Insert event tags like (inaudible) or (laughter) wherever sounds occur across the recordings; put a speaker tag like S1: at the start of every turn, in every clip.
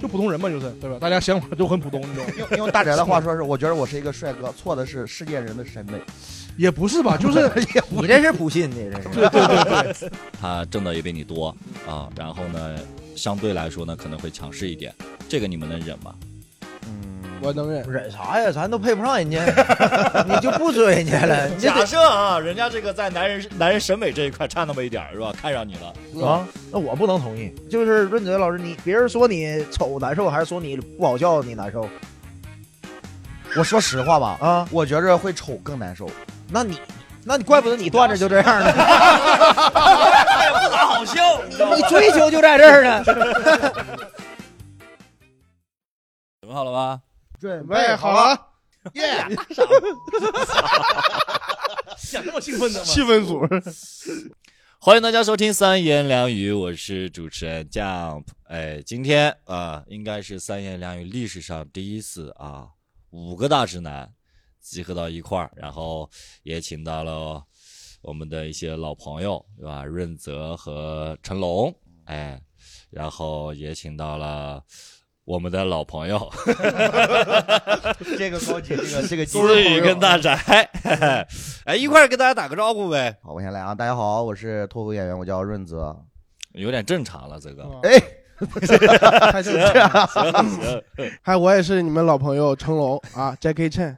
S1: 就普通人嘛，就是对吧？大家想法都很普通，你知道吗？(laughs)
S2: 用用大宅的话说是，我觉得我是一个帅哥，错的是世界人的审美。
S1: 也不是吧，(laughs) 就是
S3: 你这是普信的，这是。
S1: 对对对对，(laughs)
S4: 他挣的也比你多啊，然后呢，相对来说呢可能会强势一点，这个你们能忍吗？
S2: 嗯，
S1: 我能忍。
S3: 忍啥呀？咱都配不上人家，(laughs) 你就不追人家了。(laughs)
S4: 假设啊，人家这个在男人男人审美这一块差那么一点是吧？看上你了，
S3: 啊，那我不能同意。就是润泽老师，你别人说你丑难受，还是说你不好笑你难受
S2: 我说实话吧，
S3: 啊？
S2: 我觉着会丑更难受。
S3: 那你，那你怪不得你段子就这样呢，
S4: 也不咋好笑，你
S3: 追求就在这儿呢。(laughs)
S4: 准备好了吗？
S2: 准
S1: 备好了，
S2: 耶！(laughs)
S1: 想这么兴奋的吗？
S5: 气氛组，
S4: 欢迎大家收听三言两语，我是主持人 Jump。哎，今天啊、应该是三言两语历史上第一次啊，五个大直男集合到一块儿，然后也请到了我们的一些老朋友，对吧？润泽和成龙，哎，然后也请到了我们的老朋友 (laughs)
S2: 这个高级，这个这个技术
S4: 思雨跟大宅，(laughs) 哎，一块儿跟大家打个招呼呗，
S2: 好，我先来啊！大家好，我是脱口演员，我叫润泽。
S4: 有点正常了，这个。
S2: 哎，
S5: 太正常了。(laughs) 还有我也是你们老朋友成龙啊，Jackie Chan。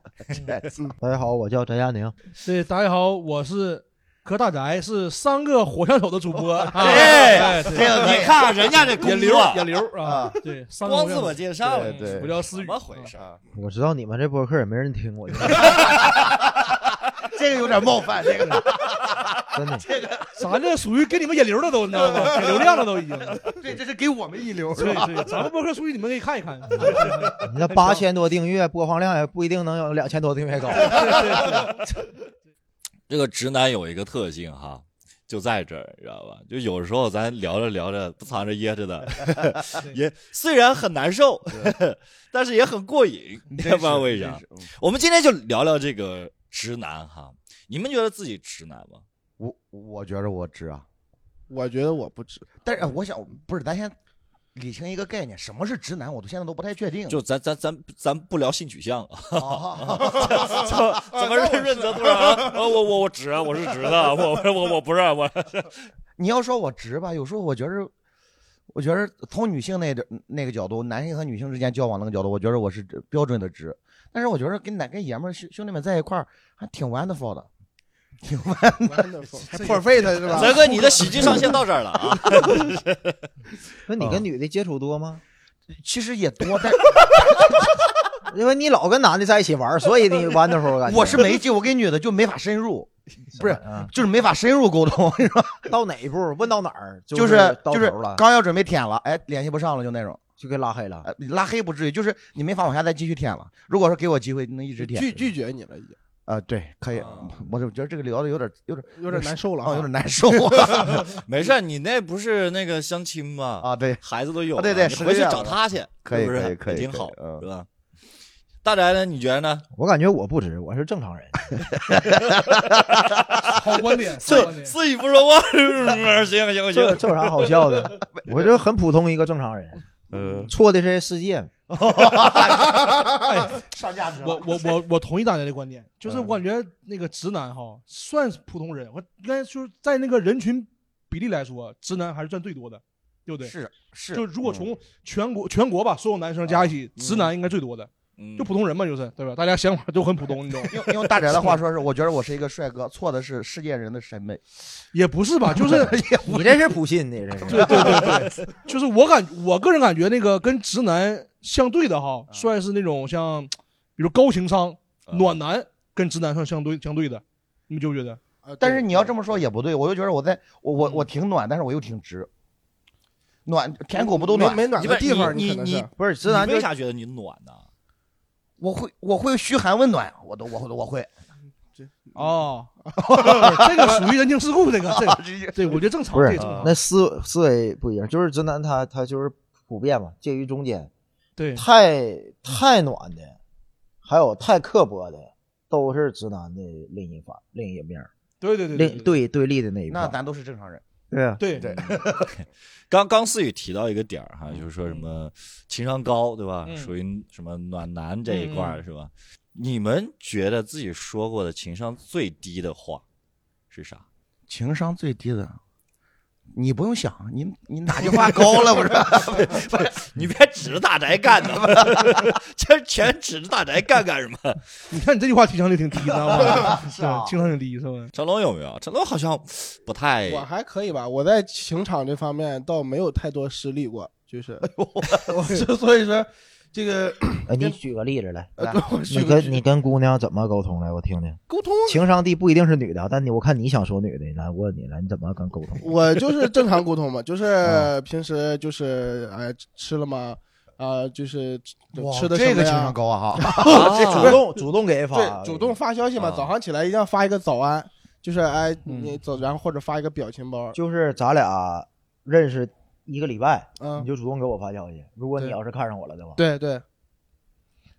S3: 大家好，我叫翟佳宁。
S1: 对，大家好，我是柯大宅，是三个火枪手的主播。(laughs) 啊
S4: 哎
S2: 这个
S4: 你看人家这工
S1: 眼流
S4: 作，
S1: 眼流啊
S2: 啊，
S1: 对，
S4: 光自我介绍，
S2: 了对
S1: 我叫思雨，
S4: 怎么回事？
S3: 我知道你们这播客也没人听我，(laughs)
S2: 这个有点冒犯，这个 (laughs)
S3: 真的。
S1: 这个咱这属于给你们引流的都，你知道吗？给流量了都已经。
S2: 对这是给我们引流？
S1: 对对，咱们播客属于你们可以看一看。
S3: 你那八千多订阅，播放量也不一定能有两千多订阅高。
S4: 这个直男有一个特性哈，就在这儿，你知道吧？就有时候咱聊着聊着不藏着掖着的，(laughs) 也虽然很难受，(laughs) 但是也很过瘾，你知道吗？为啥我们今天就聊聊这个直男哈，你们觉得自己直男吗？
S2: 我我觉着我直啊，
S5: 我觉得我不直，
S2: 但是我想不是，咱先理清一个概念，什么是直男？我都现在都不太确定。
S4: 就咱咱咱咱不聊性取向啊，
S2: 啊 (laughs) (laughs)
S4: 怎么认认责突然啊？呃我我我直，我是直的，我我我不是我。
S2: 你要说我直吧，有时候我觉着，我觉着从女性那点那个角度，男性和女性之间交往那个角度，我觉得我是标准的直。但是我觉得跟男跟爷们儿兄兄弟们在一块儿还挺 wonderful 的，挺 wonderful。
S5: 还破费的是吧？(laughs)
S4: 泽哥，你的喜剧上线到这儿了啊！(laughs)
S3: 那你跟女的接触多吗？
S2: 其实也多，但 (laughs)
S3: 因为你老跟男的在一起玩，所以你 wonderful 感觉。
S2: 我是没劲，我跟女的就没法深入，不是
S3: 啊
S2: 就是没法深入沟通，是吧？
S3: 到哪一步问到哪儿，
S2: 就是是就是
S3: 了，
S2: 刚要准备舔了，哎，联系不上了，就那种。
S3: 就给拉黑了。
S2: 呃，拉黑不至于，就是你没法往下再继续舔了。如果说给我机会，能一直舔。
S5: 拒拒绝你了，已经
S2: 啊、对，可以。我就觉得这个聊的有点有点
S5: 有点难受了
S2: 啊，
S5: 啊，
S2: 有点难受啊。(laughs)
S4: 没事，你那不是那个相亲吗？
S2: 啊，对，
S4: 孩子都有
S2: 对对
S4: 你回去找他去，
S2: 可以
S4: 不是
S2: 可以可以
S4: 挺好是吧？大宅呢？你觉得呢？
S3: 我感觉我不值，我是正常人。(laughs)
S1: 好观点，(laughs) 好
S4: 自
S1: 观点。
S4: 自己不说话，行行
S3: 这
S4: 行，
S3: 这有啥好笑的？我就很普通一个正常人，
S4: 呃，
S3: 错的是世界。(laughs)
S2: 上价值
S1: 我我我我同意大家的观点，就是我感觉那个直男哈算是普通人，我应该就是在那个人群比例来说，直男还是占最多的，对不对？
S2: 是是，
S1: 就如果从全国全国吧，所有男生加一起，直男应该最多的，
S4: 嗯
S1: 就普通人嘛，就是对吧？大家想法都很普通，你懂吗？(laughs)
S2: 用用大宅的话说是，我觉得我是一个帅哥，错的是世界人的审美。
S1: 也不是吧，就是 (laughs)
S3: 你这是普信的，这是。
S1: 对对对对，(laughs) 就是我感我个人感觉那个跟直男相对的哈，算是那种像，比如高情商暖男，跟直男算相对相对的，你们觉不觉得？
S5: 呃
S2: 但是你要这么说也不对，我就觉得我在我我我挺暖，但是我又挺直。暖舔狗不都暖？
S5: 没没暖的地方，
S4: 你你
S3: 不是直男
S4: 为啥觉得你暖呢？
S2: 我会我会嘘寒问暖，我都我我会。
S1: 哦，(laughs) 这个属于人情世故，这个这个，(laughs) 对我觉得正常，
S3: 不是
S1: 个正常
S3: 那思思维不一样，就是直男他他就是普遍嘛，介于中间，
S1: 对，
S3: 太太暖的，还有太刻薄的，都是直男的另一方另一面，
S1: 对对对
S3: 另对对立的那一方。
S2: 那咱都是正常人。
S3: 对啊，
S1: 对。
S2: 对。(laughs)
S4: 刚刚思雨提到一个点儿哈，就是说什么情商高，对吧？
S1: 嗯。
S4: 属于什么暖男这一块儿
S1: 嗯。
S4: 是吧？你们觉得自己说过的情商最低的话是啥？
S2: 情商最低的，你不用想，你你 (laughs) 哪句话高了不是？
S4: 不是你别指着大宅干呢，(laughs) 这全指着大宅干干什么？(laughs)
S1: 你看你这句话情商就挺低的，啊，
S2: 是啊
S1: 情商挺低是吧？
S4: 成龙有没有？成龙好像不太
S5: 我还可以吧，我在情场这方面倒没有太多失利过，就是，我是所以说这个
S3: 呃，你举个例子来，你
S5: 个
S3: 跟你跟姑娘怎么沟通来？我听听。
S5: 沟通，
S3: 情商低不一定是女的，但你我看你想说女的，来我问你来，你怎么跟沟通？
S5: 我就是正常沟通嘛，就是
S3: 嗯
S5: 平时就是哎吃了吗？啊，就是吃的什么
S2: 这个情商？高啊 (laughs)
S3: 主动主动给发，
S5: 对，主动发消息嘛，
S4: 啊
S5: 早上起来一定要发一个早安，就是哎
S1: 嗯
S5: 你走，然后或者发一个表情包，
S3: 就是咱俩认识一个礼拜，
S5: 嗯
S3: 你，就主动给我发消息。如果你要是看上我了的话，
S5: 对对，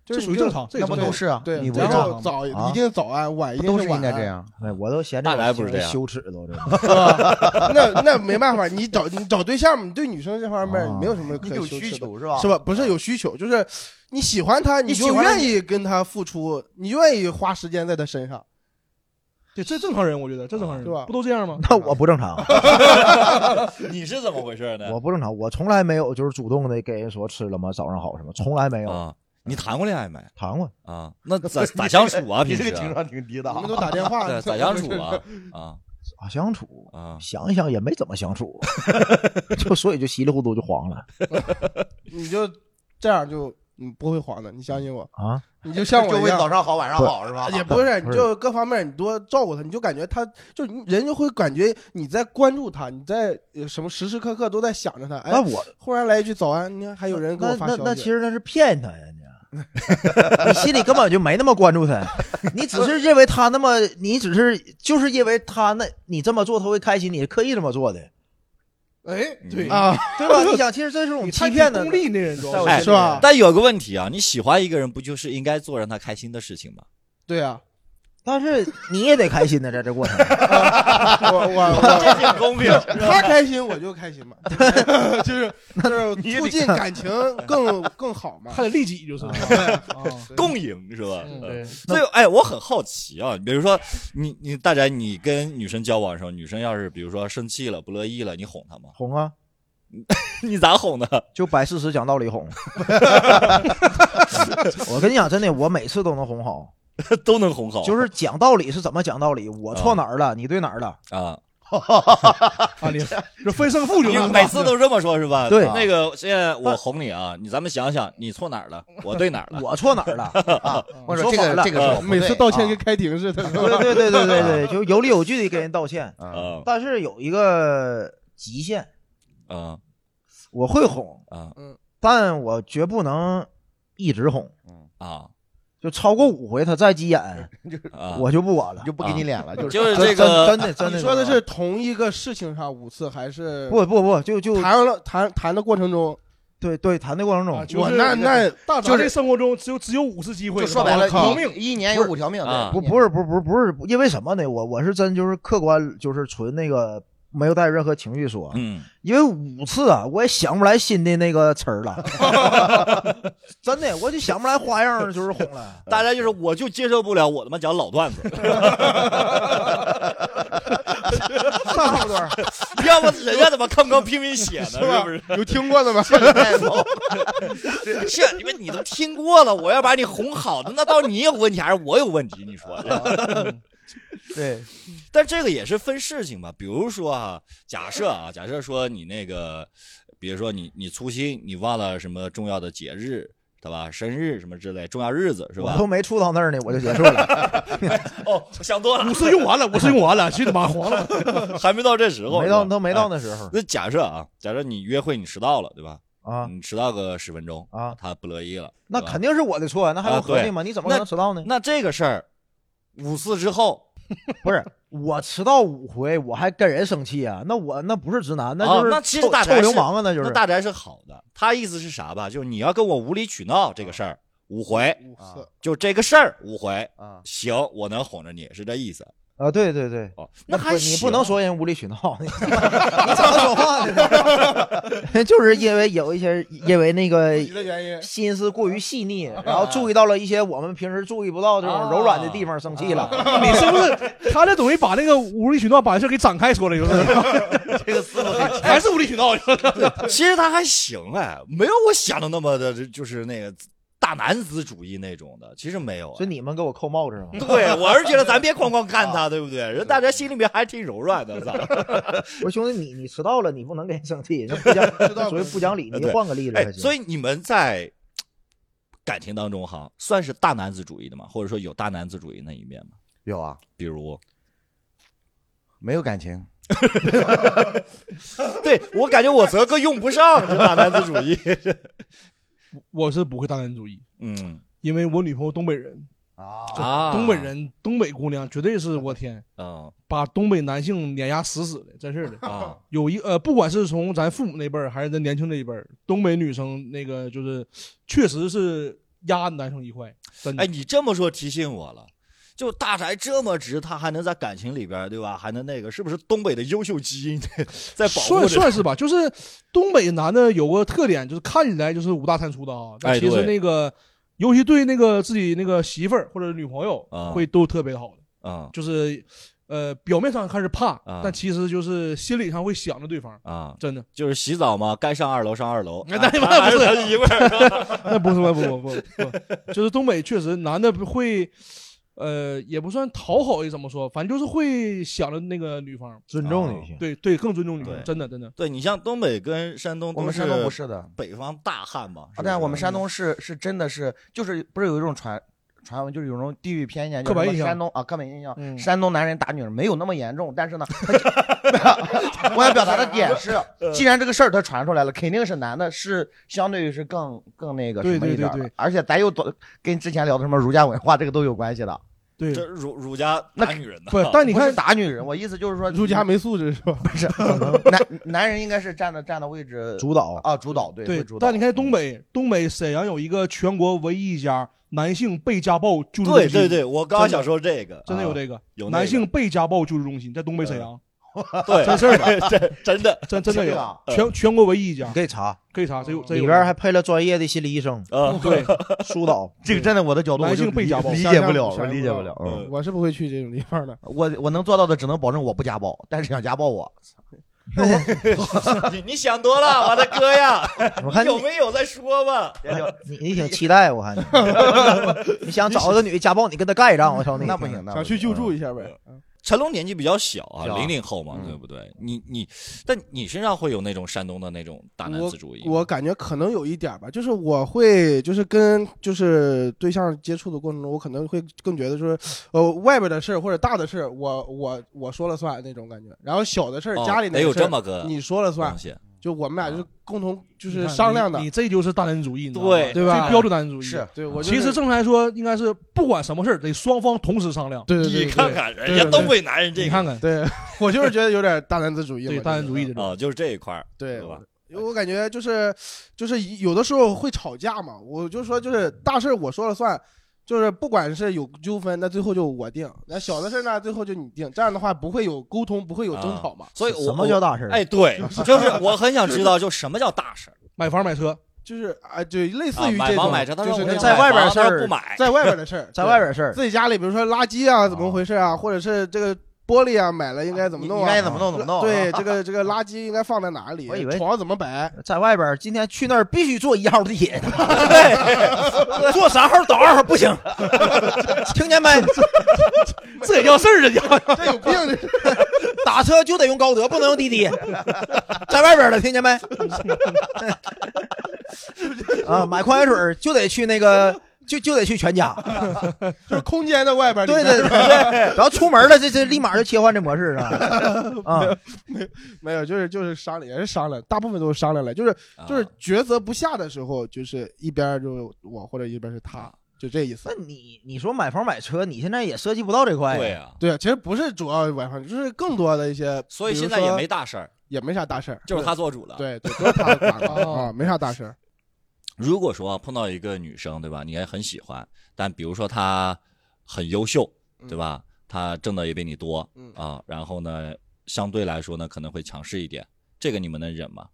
S1: 这属于正常，这
S2: 不都是啊？
S5: 对，
S2: 你不
S5: 然
S2: 这样，
S5: 后早
S3: 啊
S5: 一定早安，晚一
S2: 定都是应该这样？
S3: 哎，我都嫌这
S4: 大
S3: 种
S4: 来不是这样
S3: 羞耻都这个。
S5: 是吧？那那没办法，你找你找对象，你对女生这方面
S3: 啊
S5: 没有什么可
S2: 你有
S5: 羞耻的。
S2: 需求是吧？
S5: 是吧？不是有需求，就是你喜欢他，你就愿意跟他付出，你愿意花时间在他身上。
S1: 对，这正常人，我觉得这正常人
S5: 对吧
S1: 不都这样吗？
S3: 那我不正常，(laughs)
S4: 你是怎么回事呢？
S3: 我不正常，我从来没有就是主动的给人说吃了吗？早上好什么，从来没有
S4: 啊，你谈过恋爱没？
S3: 谈过。
S4: 啊，那咋咋相处啊？(laughs)
S2: 你
S4: 平时
S2: 这个情商挺低的啊
S5: 你们！都打电话，(laughs)
S4: 对咋相处啊？啊
S3: 咋相处？
S4: 啊！
S3: 想一想也没怎么相处，就所以就稀里糊涂就黄了
S5: 你就这样就你不会黄的，你相信我，
S3: 啊！
S5: 你就像我一样
S2: 就为早。上好晚上好是吧？
S5: 也不是，你就各方面你多照顾他，你就感觉他就人就会感觉你在关注他，你在呃什么时时刻刻都在想着他。哎
S3: 那，我
S5: 忽然来一句早安，你看还有人给我
S3: 那那
S5: 发消息，
S3: 那 (laughs) 其实那是骗他呀，你 (laughs) 你心里根本就没那么关注他，(laughs) 你只是认为他那么，你只是就是因为他那你这么做他会开心，你是刻意这么做的，
S1: 哎，对
S5: 啊，
S3: 对吧？(laughs) 你想，其实这是种
S1: 你太
S3: 欺骗的
S1: 功利那
S5: 是吧
S4: 但有个问题啊，你喜欢一个人，不就是应该做让他开心的事情吗？
S5: 对啊，
S3: 但是你也得开心的，在这过程。(laughs)
S5: 我我我
S4: 这挺公平。
S5: 他开心我就开心嘛，(laughs) 就是 (laughs) 就是促进感情更更好嘛。
S1: 还得利己就是，啊
S4: 共赢是吧？所以，哎，我很好奇啊，比如说你你大宅，你跟女生交往的时候，女生要是比如说生气了、不乐意了，你哄她吗？
S3: 哄啊，
S4: 你咋哄的？
S3: 就摆事实讲道理哄。我跟你讲，真的，我每次都能哄好。(laughs)
S4: 都能哄好，
S3: 就是讲道理是怎么讲道理，我错哪儿了，你对哪儿了？
S4: 啊，(laughs)
S1: 啊，你 (laughs) 这分胜负就
S4: 你每次都这么说，是吧？
S3: 对
S4: 那个现在我哄你啊，你咱们想想，你错哪儿了？我对哪儿了？
S3: 我错哪儿了？
S2: 啊，我说这
S3: 说反了
S2: 个这个
S5: 每次道歉跟开庭似的，
S3: 对对对对对对，就有理有据的给人道歉，
S2: 啊
S4: 啊
S3: 但是有一个极限，
S4: 啊
S3: 我会哄，
S4: 啊
S3: 但我绝不能一直哄，
S4: 啊
S3: 就超过五回他再急眼，(laughs)
S4: 啊！
S3: 我就不管了。
S2: 就不给你脸了，就是
S4: 就是这个
S3: 真真的 (laughs) 真的
S5: 你说的是同一个事情上五次，还是
S3: 不不不，就就
S5: 谈了谈谈的过程中，
S3: 对对谈的过程
S1: 啊，
S3: 中，
S1: 就是
S5: 我那那
S1: 大
S2: 就
S1: 这生活中只有只有五次机会，
S2: 就说白了。一一年有五条命，
S3: 不不是不是不是不是因为什么呢？我我是真就是客观，就是纯那个没有带任何情绪说，
S4: 嗯
S3: 因为五次啊，我也想不来新的那个词儿了，(laughs) 真的，我就想不来花样，(laughs) 就是哄了。
S4: 大家就是我就接受不了我他妈讲老段子，
S3: 差不多，
S4: 要不人家怎么吭吭拼命写呢？是
S5: 吧
S4: 不是？
S5: 有听过的吗？
S4: 是因为你都听过了，我要把你哄好的，那到底你有问题还是我有问题？你说？(laughs) (laughs)
S3: 对，
S4: 但这个也是分事情吧，比如说啊，假设啊，假设说你那个，比如说你你粗心，你忘了什么重要的节日，对吧？生日什么之类重要日子是吧？
S3: 我都没触到那儿呢，我就结束了，(laughs)
S4: 哦，想多了
S1: 五，次用完了，五次用完了，去他妈黄了。
S4: 还没到这时候，
S3: 没到都没到
S4: 哎
S3: 那时候
S4: 那假设啊，假设你约会你迟到了，对吧？
S3: 啊，
S4: 你迟到个十分钟
S3: 啊
S4: 他不乐意了，
S3: 那肯定是我的错呀，那还有
S4: 啊对
S3: 合理吗？你怎么可能迟到呢？
S4: 那这个事儿，五次之后，(laughs)
S3: 不是我迟到五回，我还跟人生气啊？那我那不是直男，那
S4: 哦
S3: 就是
S4: 那其实
S3: 臭臭
S4: 大宅是
S3: 流氓啊，那就是。
S4: 那大宅是好的。他意思是啥吧？就是你要跟我无理取闹这个事儿，五回，
S5: 五次，
S4: 就这个事儿五回，
S2: 啊
S4: 行，我能哄着你，是这意思。
S3: 啊，对对对，
S4: 哦，
S3: 那
S4: 还你
S3: 不能说人无理取闹，你 (laughs) 你怎么说话呢？(laughs) 就是因为有一些因为那个
S5: 原因。
S3: 心思过于细腻，然后注意到了一些我们平时注意不到这种柔软的地方，生气了。
S1: 你是不是他这等于把那个无理取闹把这事给展开说了，就是 (laughs)
S2: 这个思路
S1: 还是无理取闹？
S4: 其实他还行哎，没有我想的那么的，就是那个大男子主义那种的，其实没有。
S3: 所以你们给我扣帽子是吗？(laughs) (laughs)
S4: 对我是觉得咱别哐哐干他，(laughs) 对不对？人大家心里面还挺柔软的，操！
S3: 我说兄弟，你你迟到了，你不能跟人生气，这不讲属于不讲理。你换个例子。
S4: 所以你们在感情当中哈，算是大男子主义的吗？或者说有大男子主义那一面吗？
S2: 有啊，
S4: 比如，
S2: 没有感情，
S4: 对我感觉我泽哥用不上这大男子主义。
S1: 我是不会大男子主义，
S4: 嗯
S1: 因为我女朋友东北人，
S2: 啊
S4: 啊，
S1: 东北人，东北姑娘绝对是我天，
S4: 啊
S1: 把东北男性碾压死死的，真是的。
S4: 啊
S1: 有一呃，不管是从咱父母那辈儿还是咱年轻这一辈儿，东北女生那个就是确实是压男生一块，真的。
S4: 哎，你这么说提醒我了。就大宅这么直，他还能在感情里边，对吧？还能那个，是不是东北的优秀基因 (laughs) 在保护着？
S1: 算算是吧，就是东北男的有个特点，就是看起来就是五大三粗的啊，但其实那个，尤其对那个自己那个媳妇儿或者女朋友
S4: 啊
S1: 会都特别好的，
S4: 嗯
S1: 就是呃表面上看是怕
S4: 啊，
S1: 但其实就是心理上会想着对方，
S4: 啊，
S1: 真的。(laughs)
S4: 就是洗澡嘛，该上二楼上二楼。
S1: 哎那那
S4: 还
S1: 不是
S4: 他媳妇儿是 (laughs)
S1: 那不是不不不不不，就是东北确实男的会，呃，也不算讨好，也怎么说，反正就是会想着那个女方，
S3: 尊重女性，
S1: 对对，更尊重女性，真的真的。
S4: 对你像东北跟山东，
S2: 我们山东不是的，
S4: 北方大汉嘛？是不
S2: 啊，但我们山东是是真的是就是不是有一种传传闻，就是有一种地域偏见，
S1: 刻板印象
S2: 就是什么山东啊，刻板印象，
S1: 嗯
S2: 山东男人打女人没有那么严重，但是呢，他 (laughs) 我要表达的点是，(laughs) 既然这个事儿他传出来了，肯定是男的是相对于是更更那个什么一点儿的
S1: 对对对
S2: 而且咱又多跟之前聊的什么儒家文化，这个都有关系的。
S1: 对，
S4: 这儒儒家
S2: 那
S4: 打女人的，
S1: 不，但你看，
S2: 打女人，我意思就是说，
S5: 儒家没素质是吧？
S2: 不是 (laughs) 男男人应该是站的站的位置
S3: 主导
S2: 啊，主导对
S1: 对
S2: 主，导。
S1: 但你看东北，东北沈阳有一个全国唯一一家男性被家暴救助中心，
S4: 对对对，我刚刚想说这个，啊
S1: 真的有这个
S4: 有那个
S1: 男性被家暴救助中心，在东北沈阳，(laughs)
S4: 对
S1: 真事儿的，(laughs)
S4: 真真的。
S1: 真真的有全全国唯一一家。
S3: 你，可以查，
S1: 可以查，这有这
S3: 里边还配了专业的心理医生。
S4: 啊，
S1: 对，(laughs)
S3: 疏导。
S2: 这个站在我的角度，
S1: 男
S2: 我就理
S1: 性被家暴。
S2: 理解不了，我理解不了。嗯，
S4: 嗯。
S5: 我是不会去这种地方的。
S2: 我我能做到的只能保证我不家暴，但是想家暴我，
S4: 你你想多了，我的哥呀，
S3: 我看
S4: 有没有再说吧？
S3: 你你挺期待，我看你，你想找个女的家暴你，跟她干一仗，我操你。
S2: 那不行，那
S5: 想去救助一下呗。
S4: 成龙年纪比较小啊，零零后嘛，
S2: 嗯。
S4: 对不对？你你，但你身上会有那种山东的那种大男子主义吗？
S5: 我感觉可能有一点吧，就是我会就是跟就是对象接触的过程中，我可能会更觉得说，呃，外边的事或者大的事，我我我说了算那种感觉，然后小的事家里那
S4: 得有这么个
S5: 你说了算就我们俩就是共同就是商量的。
S1: 你，你这就是大男子主义，你知道吗？
S4: 对。
S5: 对吧？
S1: 最标准大男子主义。
S2: 是
S5: 对我就是
S1: 其实正常来说，应该是不管什么事儿，得双方同时商量。
S5: 对对对，
S4: 你看看人
S5: 对对
S4: 家东北男人这个。
S1: 你看看，
S5: 对 (laughs) 我就是觉得有点大男子主义了，
S1: 对大男子主义这种，
S4: 啊，就是这一块儿，
S5: 对
S4: 对吧？
S5: 因为我感觉就是就是有的时候会吵架嘛，我就说就是大事我说了算，就是不管是有纠纷，那最后就我定；那小的事儿呢，最后就你定。这样的话不会有沟通，不会有争吵嘛。
S4: 所以我
S3: 什么叫大事儿？
S4: 哎，对，(laughs) 就是我很想知道，就什么叫大事儿 (laughs)
S1: 买房买车，
S5: 就是啊，就类似
S4: 啊？
S5: 于这种，
S4: 买房买车，他说我
S5: 就是
S3: 在外边
S4: 买房他说
S3: 事儿
S4: 不买，
S5: 在外边的事儿，
S3: 在外边事儿，
S5: 自己家里，比如说垃圾啊，怎么回事啊，或者是这个玻璃啊，买了应该怎么弄啊？
S2: 应该怎么弄怎么弄。
S5: 对，(laughs) 这个这个垃圾应该放在哪里？
S3: 我以为
S5: 床怎么摆？
S3: 在外边今天去那儿必须坐一号地铁，(laughs) 对，坐三号倒二号不行，(laughs) 听见没？
S1: 这也叫事儿，这叫
S5: 这有病！
S3: 打车就得用高德，不能用滴滴，在外边的听见没？啊，买矿泉水就得去那个，就就得去全家。(laughs)
S5: 就是空间的外边。
S3: 对对对然后出门了，这这立马就切换这模式啊。啊，(laughs)
S5: 没有，就是就是商量，也是商量，大部分都是商量来，就是就是
S4: 啊
S5: 抉择不下的时候，就是一边儿就我或者一边是他，就这意思
S3: 那。你你说买房买车，你现在也涉及不到这块呀。
S4: 对啊，
S5: 对啊，其实不是主要买房，就是更多的一些，
S4: 所以现在也没大事儿，
S5: 也没啥大事儿，
S4: 就是他做主了。
S5: 对对，都是他管了
S1: 哦 (laughs)
S5: 啊，没啥大事儿。
S4: 如果说碰到一个女生，对吧？你也很喜欢，但比如说她很优秀，对吧？她挣的也比你多
S5: 嗯
S4: 啊，然后呢，相对来说呢可能会强势一点，这个你们能忍吗？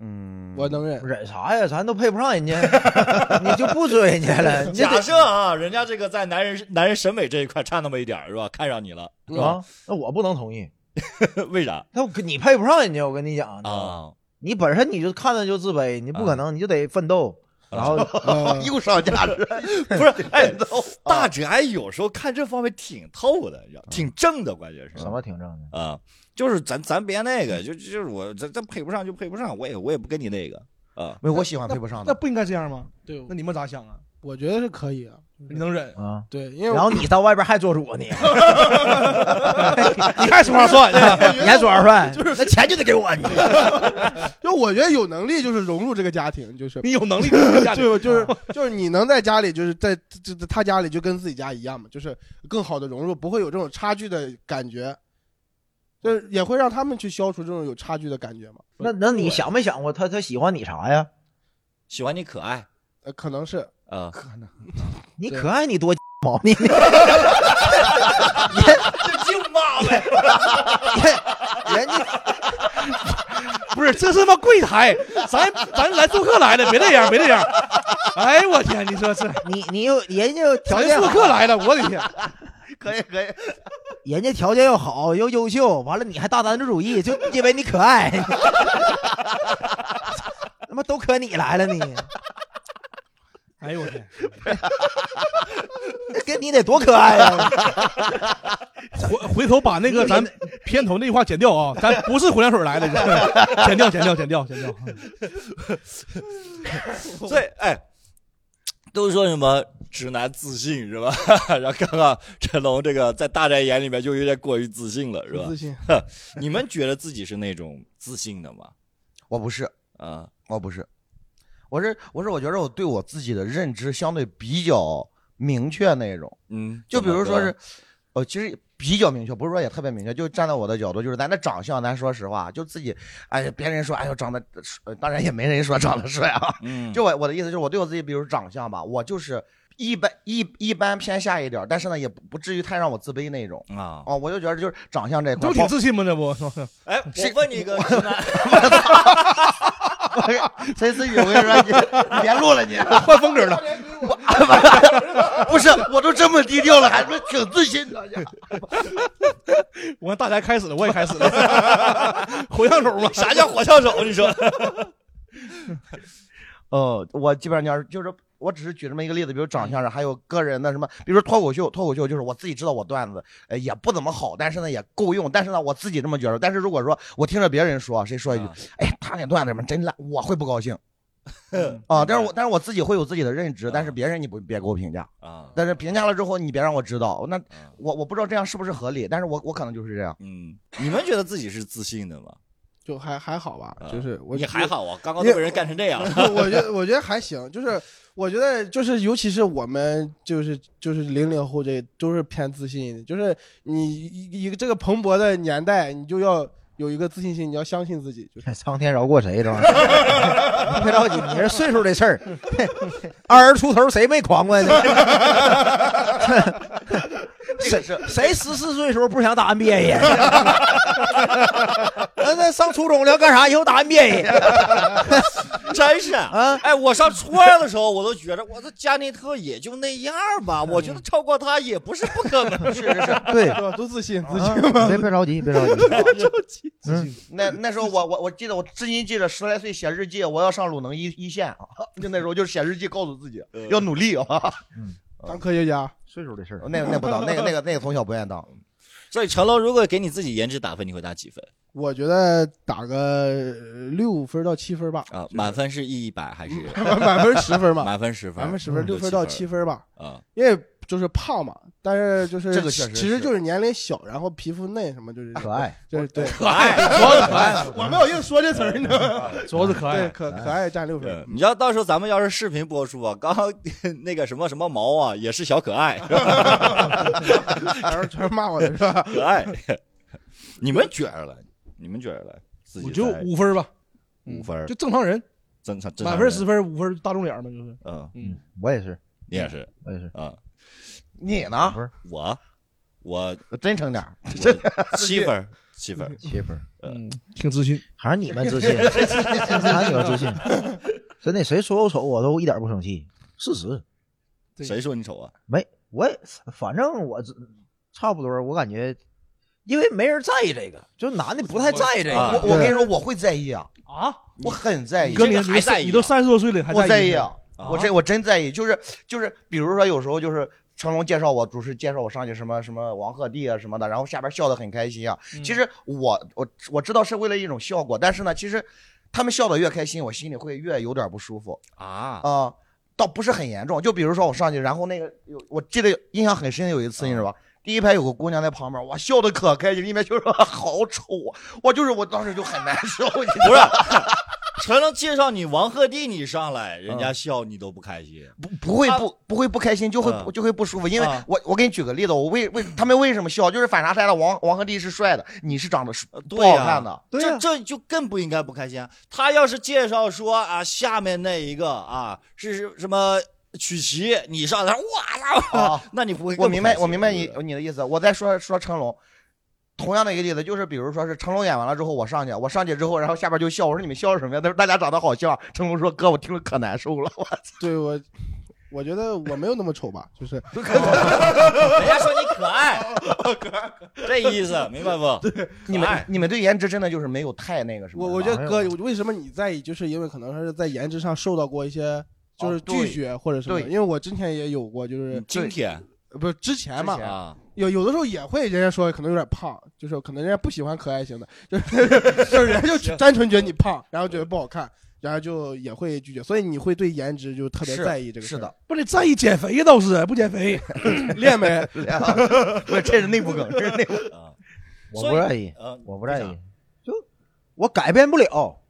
S2: 嗯，
S5: 我能忍。
S3: 忍啥呀？咱都配不上人家，(laughs) 你就不追人家了？
S4: 假设啊，人家这个在男人男人审美这一块差那么一点儿是吧？看上你了，
S5: 嗯
S3: 啊，那我不能同意。(laughs)
S4: 为啥
S3: 那我跟你配不上人家，我跟你讲，
S4: 啊？
S3: 你本身你就看着就自卑，你不可能，你就得奋斗，然后
S5: 呃 (laughs)
S2: 又上价值，(laughs)
S4: 不是，大宅有时候看这方面挺透的，挺正的，关键是
S3: 什么挺正的。
S4: 啊，就是咱咱别那个，就就是我咱咱配不上就配不上，我也我也不跟你那个啊。
S2: 没有，我喜欢配不上的。
S1: 那不应该这样吗？
S5: 对，
S1: 那你们咋想啊？
S5: 我觉得是可以啊。
S1: 你能忍？
S3: 啊，
S5: 对，因为
S3: 然后你到外边还做主呢你，(laughs)
S1: 你还说话算？
S3: 你还说话算，就是那钱就得给我你。(laughs)
S5: 就我觉得有能力就是融入这个家庭，就是 (laughs)
S1: 你有能力跟家里
S5: 就就是就是你能在家里，就是在这这他家里就跟自己家一样嘛，就是更好的融入，不会有这种差距的感觉，就是也会让他们去消除这种有差距的感觉嘛。
S3: 那那你想没想过他他喜欢你啥呀？
S4: 喜欢你可爱
S5: 呃，可能是
S4: 啊，
S3: 你可爱你多毛你。(laughs)
S4: 就净骂呗。
S3: 人家
S1: 不是，这是他妈柜台，咱咱来做客来的，别这样，别这样。哎呦我天，你说是。
S3: 你你又人家条件好。
S1: 做客来的，我的天，
S2: 可以可以，
S3: 人家条件又好又优秀，完了你还大男子主义，就因为你可爱，(laughs) 他妈都可你来了你，
S1: 哎呦我天，(laughs)
S3: 跟你得多可爱呀、(laughs)
S1: 回回头把那个咱片头那句话剪掉啊，咱不是胡梁水来的，这剪掉，剪掉，剪掉，剪掉。(laughs)
S4: 所以哎，都说什么直男自信是吧？然后刚刚陈龙这个在大宅眼里面就有点过于自信了是吧
S5: 自？信。
S4: 你们觉得自己是那种自信的吗？
S2: 我不是，
S4: 啊，
S2: 我不是，我是我是我觉得我对我自己的认知相对比较明确那种，
S4: 嗯，
S2: 就比如说是呃，其实比较明确，不是说也特别明确，就站在我的角度，就是咱的长相，咱说实话，就自己，哎呀，别人说，哎呦，长得，呃当然也没人说长得帅啊，
S4: 嗯，
S2: 就我我的意思就是，我对我自己，比如长相吧，我就是一般一一般偏下一点，但是呢，也不不至于太让我自卑那种。
S4: 啊，
S2: 哦，我就觉得就是长相这块
S1: 都，挺自信嘛？这不，(laughs)
S4: 哎，(laughs) (laughs) 我问你一个
S2: 陈思雨，我跟你说，你你别录了你，
S1: 换风格了。(laughs)
S2: 不是，我都这么低调了，还说挺自信的。(laughs)
S1: 我看大家开始了，我也开始了，(laughs) 火枪手嘛。
S4: 啥叫火枪手？你说？
S2: 哦，我基本上就是就是，我只是举这么一个例子，比如长相上，还有个人的什么，比如说脱口秀，脱口秀就是我自己知道我段子，呃，也不怎么好，但是呢也够用，但是呢我自己这么觉得，但是如果说我听着别人说，谁说一句，哎，他那段子怎么真烂，我会不高兴。(laughs) 啊，但是我但是我自己会有自己的认知，但是别人你不别给我评价，
S4: 啊，
S2: 但是评价了之后你别让我知道，那
S4: 啊
S2: 我我不知道这样是不是合理，但是我我可能就是这样。
S4: 嗯，你们觉得自己是自信的吗？(laughs)
S5: 就还还好吧
S4: 啊，
S5: 就是我
S4: 你还好啊，刚刚都被人干成这样了。
S5: 我觉得我觉得还行，就是我觉得就是尤其是我们就是就是零零后这都是偏自信的，就是你一个这个蓬勃的年代，你就要有一个自信心，你要相信自己，就是 (laughs)
S3: 苍天饶过谁这玩意儿？(laughs) 别着急，你这岁数的事儿，(laughs) 二十出头谁没狂过呢？
S2: 这个是
S3: 谁十四岁的时候不想打 NBA 呀？那那上初中了干啥？以后打 NBA (laughs)
S4: 真是
S3: 啊！
S4: 哎，我上初二的时候，我都觉得我这加内特也就那样吧，我觉得超过他也不是不可能。
S2: 是是是，(laughs)
S3: 对，
S5: 都自信自信。
S3: 啊别别着急，别着急。嗯，
S2: 那那时候我我我记得我至今记得十来岁写日记，我要上鲁能一一线啊，(laughs) 就那时候就是写日记告诉自己
S4: 嗯
S2: 要努力啊。
S5: 当科学家，
S3: 岁数的事儿。
S2: 那个那不当，那个那个那个从小不愿意当。(laughs)
S4: 所以成龙如果给你自己颜值打分，你会打几分
S5: 我觉得打个六分到七分吧，
S4: 啊？满分是一百还是 (laughs)
S5: 满分十分吧，
S4: 满分十分？
S5: 满分十分，
S4: 嗯
S5: 六分到七分吧。
S4: 啊。
S5: 因为就是胖嘛，但是就是
S2: 这个确实
S5: 其实就是年龄小，然后皮肤嫩什么，就是
S3: 可爱，
S5: 对对。
S1: 可爱，主要是可爱，
S5: 我没有硬说这词儿，你知道吗？
S1: 主要是可
S5: 对，
S1: 爱。
S5: 可可爱占六分，，
S4: 你知道到时候咱们要是视频播出啊，刚刚 (laughs) 那个什么什么毛啊，也是小可爱，(laughs) (laughs)
S5: 全是全是骂我的是吧？
S4: 可爱。你们觉着了？你们觉着了？自己
S1: 我就
S4: 在
S1: 五分吧，
S4: 五分
S1: 就正常人，
S4: 正常正常
S1: 满分十。分，五分大众脸嘛，就是。
S4: 嗯，
S1: 嗯，
S3: 我也是，
S4: 你也是
S3: 我也是。
S4: 啊。
S2: 你呢？
S3: 不是
S4: 我我
S2: 真诚点儿，
S4: 七分儿，七分儿。
S3: 七分，
S1: 嗯，挺自信。
S3: 还是你们自信，(laughs) 还是你们自信。真的，谁说我丑，我都一点不生气。事实
S4: 谁说你丑啊？
S3: 没，我也反正我只差不多，我感觉，因为没人在意这个，就男的不太在意这
S4: 啊
S3: 个。
S2: 我我跟你说，我会在意啊，
S1: 啊，
S2: 我很在意，
S1: 哥，你
S4: 还在意啊
S1: 你都三十多岁了，还
S2: 我在
S1: 意
S2: 意啊，我真我真在意，就是就是，比如说有时候就是成龙介绍我，主持介绍我上去什么什么王鹤棣啊什么的，然后下边笑得很开心啊。
S1: 嗯
S2: 其实我我我知道是为了一种效果，但是呢，其实他们笑得越开心，我心里会越有点不舒服
S4: 啊
S2: 啊、倒不是很严重。就比如说我上去，然后那个有我记得印象很深，有一次你知道吧？第一排有个姑娘在旁边，哇，笑得可开心，里面就说 (laughs) 好丑啊，我就是我当时就很难受，你知道
S4: 不是 (laughs)
S2: 吗，
S4: 成龙介绍你王鹤棣，你上来，人家笑你都不开心。
S2: 不不会不不会不开心，就会
S4: 嗯
S2: 就会不舒服，因为
S4: 啊
S2: 我我给你举个例子，我为为他们为什么笑，就是反差太大。王王鹤棣是帅的，你是长得是不好看的，
S4: 这这就更不应该不开心啊！他要是介绍说啊，下面那一个啊是什么曲奇，你上来，哇那你不会更
S2: 我明白我明白你你的意思。我再说说成龙，同样的一个例子，就是比如说是成龙演完了之后，我上去，我上去之后，然后下边就笑，我说你们笑什么呀？他说大家长得好笑。成龙说哥，我听了可难受了，我操
S5: 对我，我觉得我没有那么丑吧，就是 (laughs)
S4: 人家说你可爱，(laughs) 这意思明白不？对你
S2: 们你们对颜值真的就是没有太那个什么。
S5: 我我觉得哥，为什么你在意？就是因为可能是在颜值上受到过一些就是拒绝或者什么。
S2: 对
S5: 因为我之前也有过，就是
S4: 今天
S5: 呃不是之前嘛
S2: 之，前
S4: 啊，
S5: 有有的时候也会，人家说可能有点胖，就是可能人家不喜欢可爱型的，就是 (laughs) (laughs) 就是人家就单纯觉得你胖，然后觉得不好看，然后就也会拒绝。所以你会对颜值就特别
S2: 是
S5: 在意这个事儿
S2: 是的，，
S1: 不得在意减肥呀，倒是不减肥。(laughs)
S5: 练呗？
S2: 不是这是内部梗，这是内部。
S4: 啊
S3: 我不在意，
S4: 呃，
S3: 我不在意就我改变不了。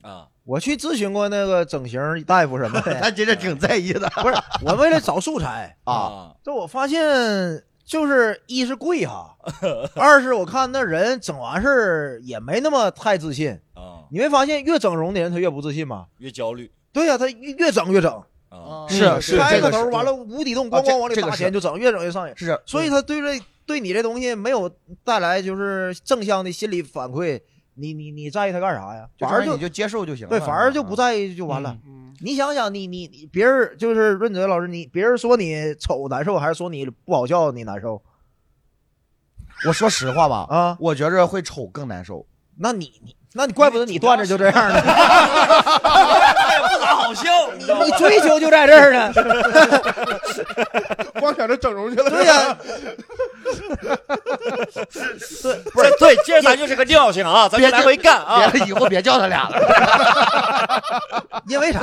S4: 啊，
S3: 我去咨询过那个整形大夫什么的，(laughs)
S2: 他其实挺在意的
S3: 不是我为了找素材，(laughs)
S2: 啊。
S3: 这我发现就是一是贵哈，(laughs) 二是我看那人整完事儿也没那么太自信。
S4: 啊，
S3: 你没发现越整容的人他越不自信吗？
S4: 越焦虑
S3: 对呀、他越越整越整，
S4: 啊，
S2: 是
S5: 嗯
S2: 是这个是
S3: 开个头完了无底洞，咣咣往里
S2: 这个是
S3: 打钱就整，越整越上瘾。
S2: 是，
S3: 所以他对这对你这东西没有带来就是正向的心理反馈，你你你在意他干啥呀？反而就
S2: 就接受就行了。
S3: 对，反而就不
S2: 啊。
S3: 在意就完了。
S5: 嗯，
S3: 你想想你，你你别人就是润泽老师，你别人说你丑难受，还是说你不好笑你难受
S2: 我说实话吧，
S3: 啊？
S2: 我觉着会丑更难受。
S3: 那你你那你怪不得你段子就这样呢，
S4: 他也不咋好笑，你
S3: 追求就在这儿呢。(laughs)
S5: 光想着整容去了。
S3: 对呀、(laughs)
S4: 这对，今儿咱就是个尿性啊，咱别来回干啊。
S2: 别以后别叫他俩了。(laughs)
S3: 因为啥？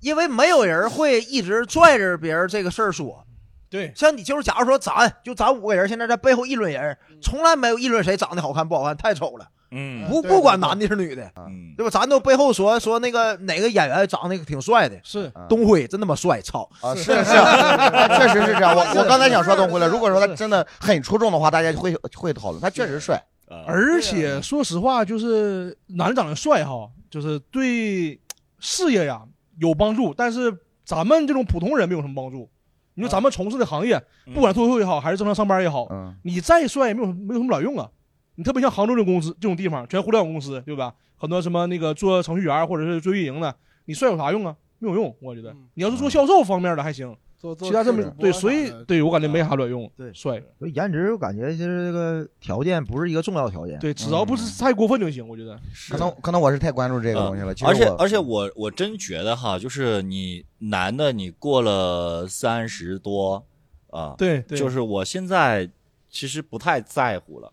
S3: 因为没有人会一直拽着别人这个事儿说。
S1: 对，
S3: 像你就是，假如说咱就咱五个人，现在在背后议论人，从来没有议论谁长得好看不好看，太丑了，
S4: 嗯。
S3: 不不管男的是女的，
S4: 嗯，
S3: 对吧？咱都背后说说那个哪个演员长得挺帅的，
S1: 是。
S3: 东辉真他妈帅，操！
S2: 啊，是 (laughs) 是，确实是这样。我 (laughs) 我刚才想说东辉了，如果说他真的很出众的话，大家会会讨论。他确实帅，
S4: 啊。
S1: 而且说实话，就是男长得帅哈，就是对事业呀有帮助，但是咱们这种普通人没有什么帮助。你说咱们从事的行业，
S4: 嗯
S1: 不管脱口秀也好，还是正常上班也好，
S2: 嗯，
S1: 你再帅也没有没有什么卵用啊。你特别像杭州这种公司这种地方，全互联网公司，对吧？很多什么那个做程序员或者是做运营的，你帅有啥用啊？没有用，我觉得
S5: 嗯。
S1: 你要是做销售方面的还行，
S5: 做做
S1: 其他这么对，所以对我感觉没啥卵用。
S3: 对
S1: 帅，
S3: 所以颜值我感觉就是这个条件不是一个重要条件。
S1: 对，只要不是太过分就行，我觉得。
S2: 可能可能我是太关注这个东西了。其实
S4: 而且而且我我真觉得哈，就是你男的你过了三十多啊，
S1: 对对，
S4: 就是我现在其实不太在乎了，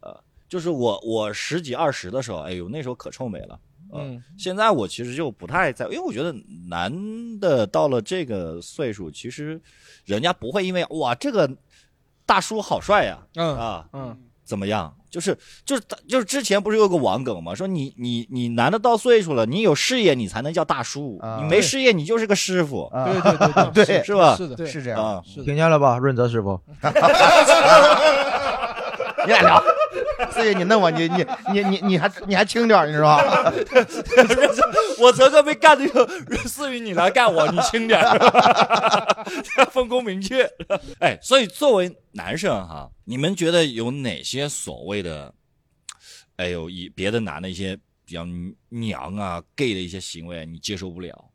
S4: 呃，就是我我十几二十的时候，哎呦那时候可臭美了。
S1: 嗯，
S4: 现在我其实就不太在乎，因为我觉得男的到了这个岁数，其实人家不会因为哇这个大叔好帅呀
S1: 嗯
S4: 啊
S1: 嗯，
S4: 怎么样，就是就是就是之前不是有个网梗吗？说你你你男的到岁数了，你有事业你才能叫大叔，
S2: 啊
S4: 你没事业你就是个师傅
S2: 啊
S1: 对对对 (laughs)
S2: 对
S1: 是
S4: 是吧
S1: 是的，
S2: 是这样。
S4: 啊。
S1: 是。
S3: 听见了吧，润泽师傅？(laughs) (laughs)
S2: 你俩聊，思雨，你弄我，你你你你你还你还轻点，你知道吧？
S4: 我泽哥被干这个，四爷你来干我，你轻点，(laughs) 分工明确。哎，所以作为男生哈，你们觉得有哪些所谓的，哎呦，以别的男的一些比较娘啊、gay 的一些行为你接受不了，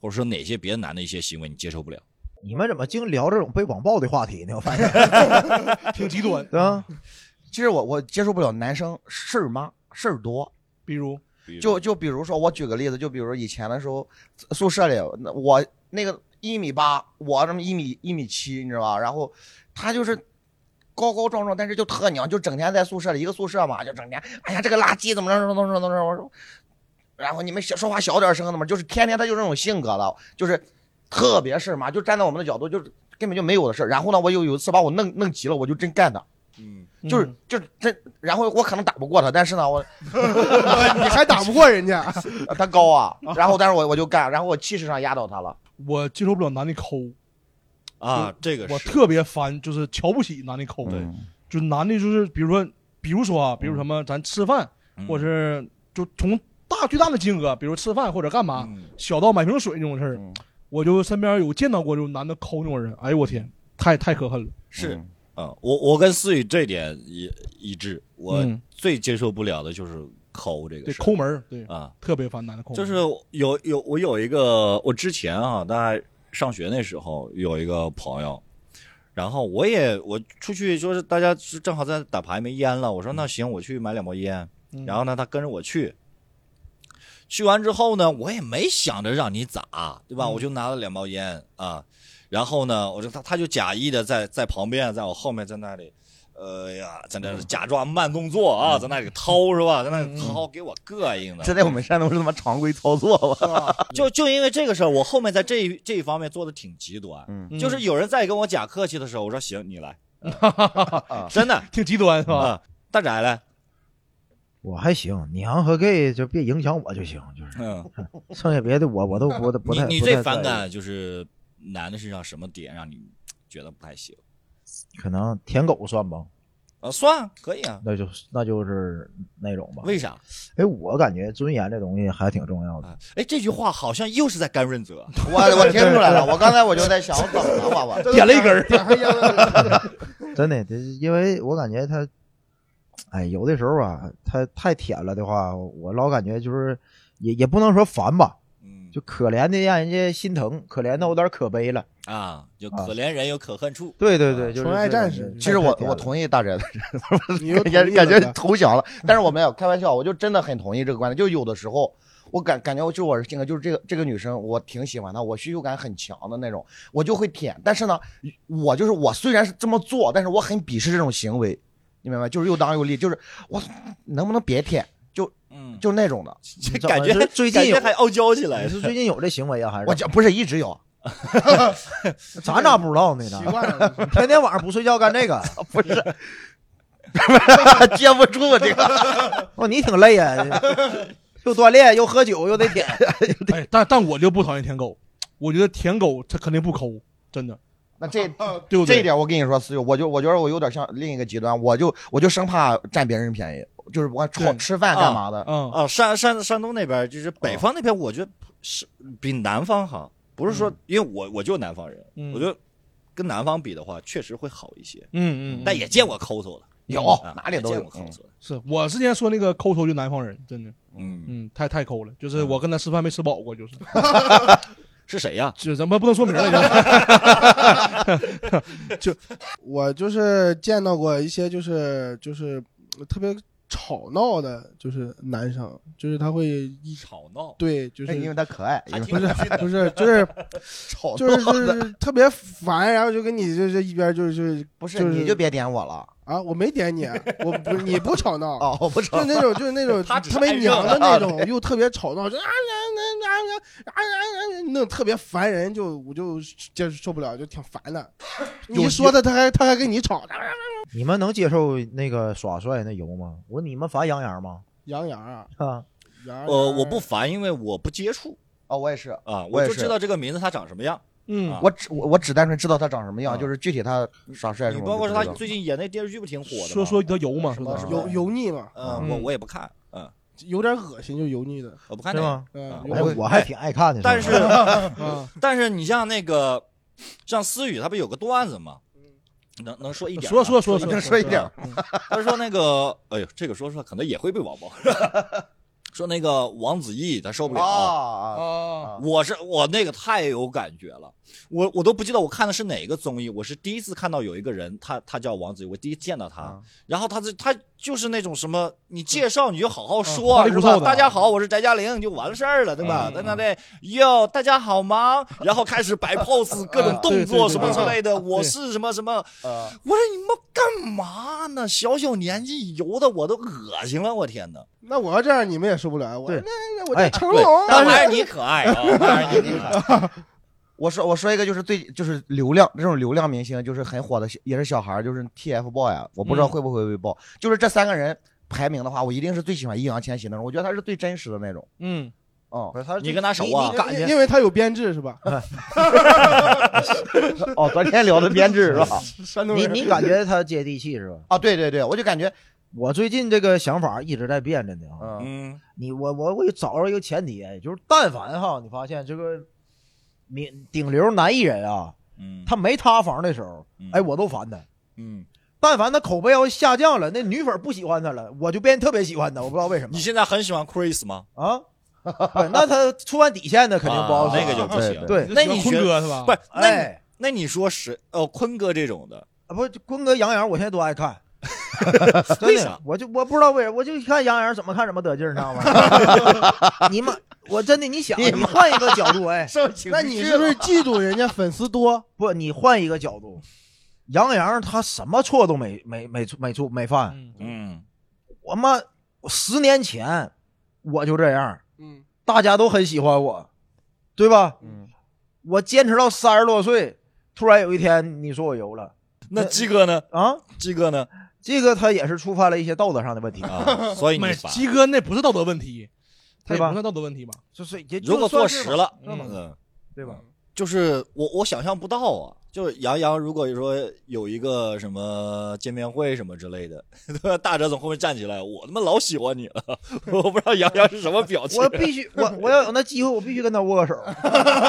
S4: 或者说哪些别的男的一些行为你接受不了？
S3: 你们怎么净聊这种被网暴的话题呢？我发现，(laughs)
S1: 挺极端。
S3: 对吧？
S2: 其实我我接受不了男生事儿妈事儿多，
S1: 比如，
S2: 就就比如说，我举个例子，就比如以前的时候，宿舍里那我那个一米八，我这么一米一米七，你知道吧？然后他就是高高壮壮，但是就特娘，就整天在宿舍里一个宿舍嘛，就整天哎呀这个垃圾怎么着怎么着怎么着怎么着，我说，然后你们小说话小点声的嘛，就是天天他就这种性格了，就是特别事儿嘛，就站在我们的角度，就是根本就没有的事儿。然后呢，我有有一次把我弄弄急了，我就真干他。
S4: 嗯，
S2: 就是
S1: 嗯。
S2: 就是这，然后我可能打不过他，但是呢，我 (laughs)
S5: 你还打不过人家，(laughs)
S2: 他高啊，然后但是我我就干，然后我气势上压倒他了。
S1: 我接受不了男的抠，
S4: 啊，这个是。
S1: 我特别烦，就是瞧不起男的抠。
S4: 对。
S1: 就男的，就是比如说，比如说啊，比如什么，咱吃饭，
S4: 嗯。
S1: 或者是就从大巨大的金额，比如吃饭或者干嘛，
S4: 嗯。
S1: 小到买瓶水这种事儿，
S2: 嗯。
S1: 我就身边有见到过这种男的抠那种人，哎呦我天，太太可恨了。
S4: 是我我跟思雨这点一一致，我
S1: 嗯
S4: 最接受不了的就是抠这个，
S1: 抠门儿，对，
S4: 啊，
S1: 特别烦男的抠门儿。
S4: 就是有有我有一个我之前啊，大概上学那时候有一个朋友，然后我也我出去就是大家是正好在打牌没烟了，我说那行我去买两包烟，
S1: 嗯
S4: 然后呢他跟着我去。去完之后呢，我也没想着让你咋，对吧？
S1: 嗯
S4: 我就拿了两包烟啊，然后呢，我就他他就假意的在在旁边，在我后面在那里，呃呀，在那假装慢动作啊，在那里掏是吧？在那里掏，给我膈应的。
S2: 这在我们山东是他妈常规操作吧？
S4: 就就因为这个事儿，我后面在这一这一方面做的挺极端，就是有人在跟我假客气的时候，我说行，你来，
S2: 啊，(laughs)
S4: 真的。
S1: 挺极端是吧？
S4: 啊，大宅嘞，
S3: 我还行，娘和 gay 就别影响我就行，就是
S4: 嗯，(laughs)
S3: 剩下别的我我都不不太。
S4: 你你最反感就是男的身上什么点让你觉得不太行？
S3: 可能舔狗算吧，
S4: 啊，算可以啊，
S3: 那就那就是那种吧。
S4: 为啥
S3: 哎，我感觉尊严这东西还挺重要的。
S4: 啊？哎，这句话好像又是在干润泽，(laughs)
S2: 我我听出来了，(laughs) 我刚才我就在想，我怎么了，娃娃？
S1: 点了一根儿
S3: 真的，这因为我感觉他，哎，有的时候啊，他太舔了的话，我老感觉就是也也不能说烦吧，
S4: 嗯，
S3: 就可怜的让人家心疼，可怜的有点可悲了。
S4: 啊，就可怜人有可恨处，
S3: 对对对，就是
S5: 纯爱战士
S2: 其实我我同意大宅的，(laughs)
S5: 你又
S2: 感觉投降了，但是我没有开玩笑，我就真的很同意这个观点。就有的时候，我感感觉就我是性格，就是这个这个女生，我挺喜欢她，我需求感很强的那种，我就会舔。但是呢，我就是我虽然是这么做，但是我很鄙视这种行为，你明白吗？就是又当又立，就是我能不能别舔，就
S4: 嗯，
S2: 就那种的。
S4: 感觉
S3: 最近有
S4: 还傲娇起来
S3: 你是最近有这行为啊，还是
S2: 我讲不是一直有，(laughs)
S3: 咱 (laughs) 咋不知道呢？
S5: 习惯了，
S3: 咱 (laughs) 天天晚上不睡觉干这个，
S2: 不是。接不住这个，
S3: 哦，你挺累呀，又锻炼又喝酒又得舔，
S1: 哎，但但我就不讨厌舔狗，我觉得舔狗他肯定不抠，真的，
S2: 那这
S1: 对不对？
S2: 这一点我跟你说，思雨，我就我觉得我有点像另一个极端，我就我就生怕占别人便宜，就是我吃吃饭干嘛的，
S1: 嗯，
S4: 啊，山山山东那边就是北方那边，我觉得是比南方好，不是说因为我我就南方人，
S1: 嗯。
S4: 我觉得跟南方比的话，确实会好一些，
S1: 嗯嗯，
S4: 但也见过抠搜的，
S2: 有
S4: 啊
S2: 哪里都
S4: 见过。抠搜的，
S1: 是我之前说那个抠头就南方人，真的，
S4: 嗯，
S1: 嗯，太太抠了，就是我跟他吃饭没吃饱过，就是，(laughs)
S4: 是谁呀？(laughs)
S1: 就咱们不能说名了，(laughs) 就
S5: 我就是见到过一些就是就是特别吵闹的，就是男生，就是他会一
S4: 吵闹，
S5: 对，就
S2: 是因为他可爱，因为
S5: 不是不是就是 (laughs)
S2: 吵
S5: 就是就是特别烦，然后就跟你就是一边就是就是
S2: 不是
S5: 就是
S2: 你就别点我了
S5: 啊，我没点你，我不是你不吵闹，
S2: 哦，我不吵
S5: 就那种就是那种 (laughs)
S4: 他只是
S5: 特别娘的那种，又特别吵闹，就啊啊啊啊啊啊啊那种特别烦人，就我就接受不了，就挺烦的。你说他，他还他还跟你吵，
S3: 你们能接受那个耍帅那油吗？我你们烦杨洋吗？
S5: 杨洋啊，
S3: 啊，
S5: 杨
S4: 呃，我不烦，因为我不接触
S2: 啊，我也是，
S4: 啊，
S2: 我也是
S4: 就知道这个名字他长什么样
S1: 嗯
S4: 啊
S2: 我只我我只单纯知道他长什么样，
S4: 啊
S2: 就是具体他耍帅什么。
S4: 你包括说他最近演那电视剧不挺火的吗？
S1: 说说他油嘛，说他
S4: 什么
S5: 油油腻嘛，
S4: 嗯，我我也不看，嗯，
S5: 有点恶心，就油腻的。
S4: 我不看那个。
S3: 是吗？
S5: 嗯，
S4: 啊
S3: 哎，
S5: 有点
S3: 我还挺爱看的。
S4: 但是
S5: 啊，(laughs) (laughs)
S4: 但是你像那个像思雨，他不有个段子吗？能能说一点吗？
S1: 说说说
S2: 能
S1: 说
S2: 说一点。
S4: 他说那个，哎呦，这个说出来可能也会被网暴。(laughs) 说那个王子异他受不了，
S2: 啊
S1: 啊，
S4: 我是我那个太有感觉了，我我都不记得我看的是哪个综艺，我是第一次看到有一个人，他他叫王子，我第一次见到他，
S2: 啊
S4: 然后他这他就是那种什么，你介绍你就好好说，是吧？大家好，我是翟佳玲，就完事儿了，对吧？
S1: 嗯
S4: 在那里哟，大家好吗？然后开始摆 pose，(laughs) 各种动作什么之类的，我是什么什么，
S2: 啊！
S4: 我说你们干嘛呢？小小年纪油的我都恶心了，我天哪！
S5: 那我要这样，你们也受不了。我
S3: 对
S5: 那那我成龙，，
S4: 但还是你可爱啊，还是你可爱。(laughs)
S2: 我说我说一个就是最就是流量这种流量明星就是很火的，也是小孩儿，就是 TFBOY 啊，我不知道
S1: 嗯
S2: 会不会被爆。就是这三个人排名的话，我一定是最喜欢易烊千玺那种，我觉得他是最真实的那种。
S1: 嗯，
S2: 哦
S3: 不是他，
S4: 你跟他熟啊
S3: 你你感觉
S5: 因因为他有编制是吧？(laughs)
S2: 哦，昨天聊的编制是吧？(laughs)
S5: 山东人，
S3: 你你感觉他接地气是吧？
S2: 啊，对对对，我就感觉，
S3: 我最近这个想法一直在变着呢啊。
S2: 嗯，
S4: 嗯
S3: 你我我我找着一个前提，就是但凡哈，你发现这个名顶流男艺人啊，
S4: 嗯，
S3: 他没塌房的时候，
S4: 嗯
S3: 哎，我都烦他。
S4: 嗯，
S3: 但凡他口碑要下降了，那女粉不喜欢他了，我就变特别喜欢他，我不知道为什么
S4: 你现在很喜欢 Chris 吗？
S3: 啊。(laughs) 对那他触犯底线的肯定不好
S4: 啊
S3: 使
S4: 那个就不行。
S3: 对
S4: 那你
S1: 坤哥是吧？
S4: 不是？那
S3: 哎，
S4: 那你说是哦，坤哥这种的，
S3: 啊不，坤哥杨洋，我现在都爱看。真
S4: 为啥
S3: 的，(laughs) 我就我不知道为啥，我就看杨洋怎么看怎么得劲儿，你知道吗？(laughs) 你们，我真的，你想，你换一个角度，哎，(laughs)
S5: 那你是不是嫉妒人家粉丝多？
S3: 不，你换一个角度，杨洋他什么错都没没没没错没犯。
S1: 嗯
S4: 嗯
S3: 我妈十年前我就这样，
S5: 嗯，
S3: 大家都很喜欢我，对吧？
S2: 嗯，
S3: 我坚持到三十多岁，突然有一天你说我油了
S4: 那鸡哥呢？
S3: 啊？
S4: 鸡哥呢？
S3: 这个他也是触犯了一些道德上的问题，
S4: 啊，所以你。
S1: 鸡哥那不是道德问题，他
S3: 对吧
S1: 也不算道德问题吧？
S3: 就是也
S4: 如果坐实，了，
S3: 嗯
S4: 嗯，
S3: 对吧？
S4: 就是我我想象不到啊，就是杨洋如果说有一个什么见面会什么之类的，(laughs) 大哲从后面站起来，我他妈老喜欢你了，(laughs) 我不知道杨洋是什么表情。
S3: 我必须，我我要有那机会，我必须跟他握个手。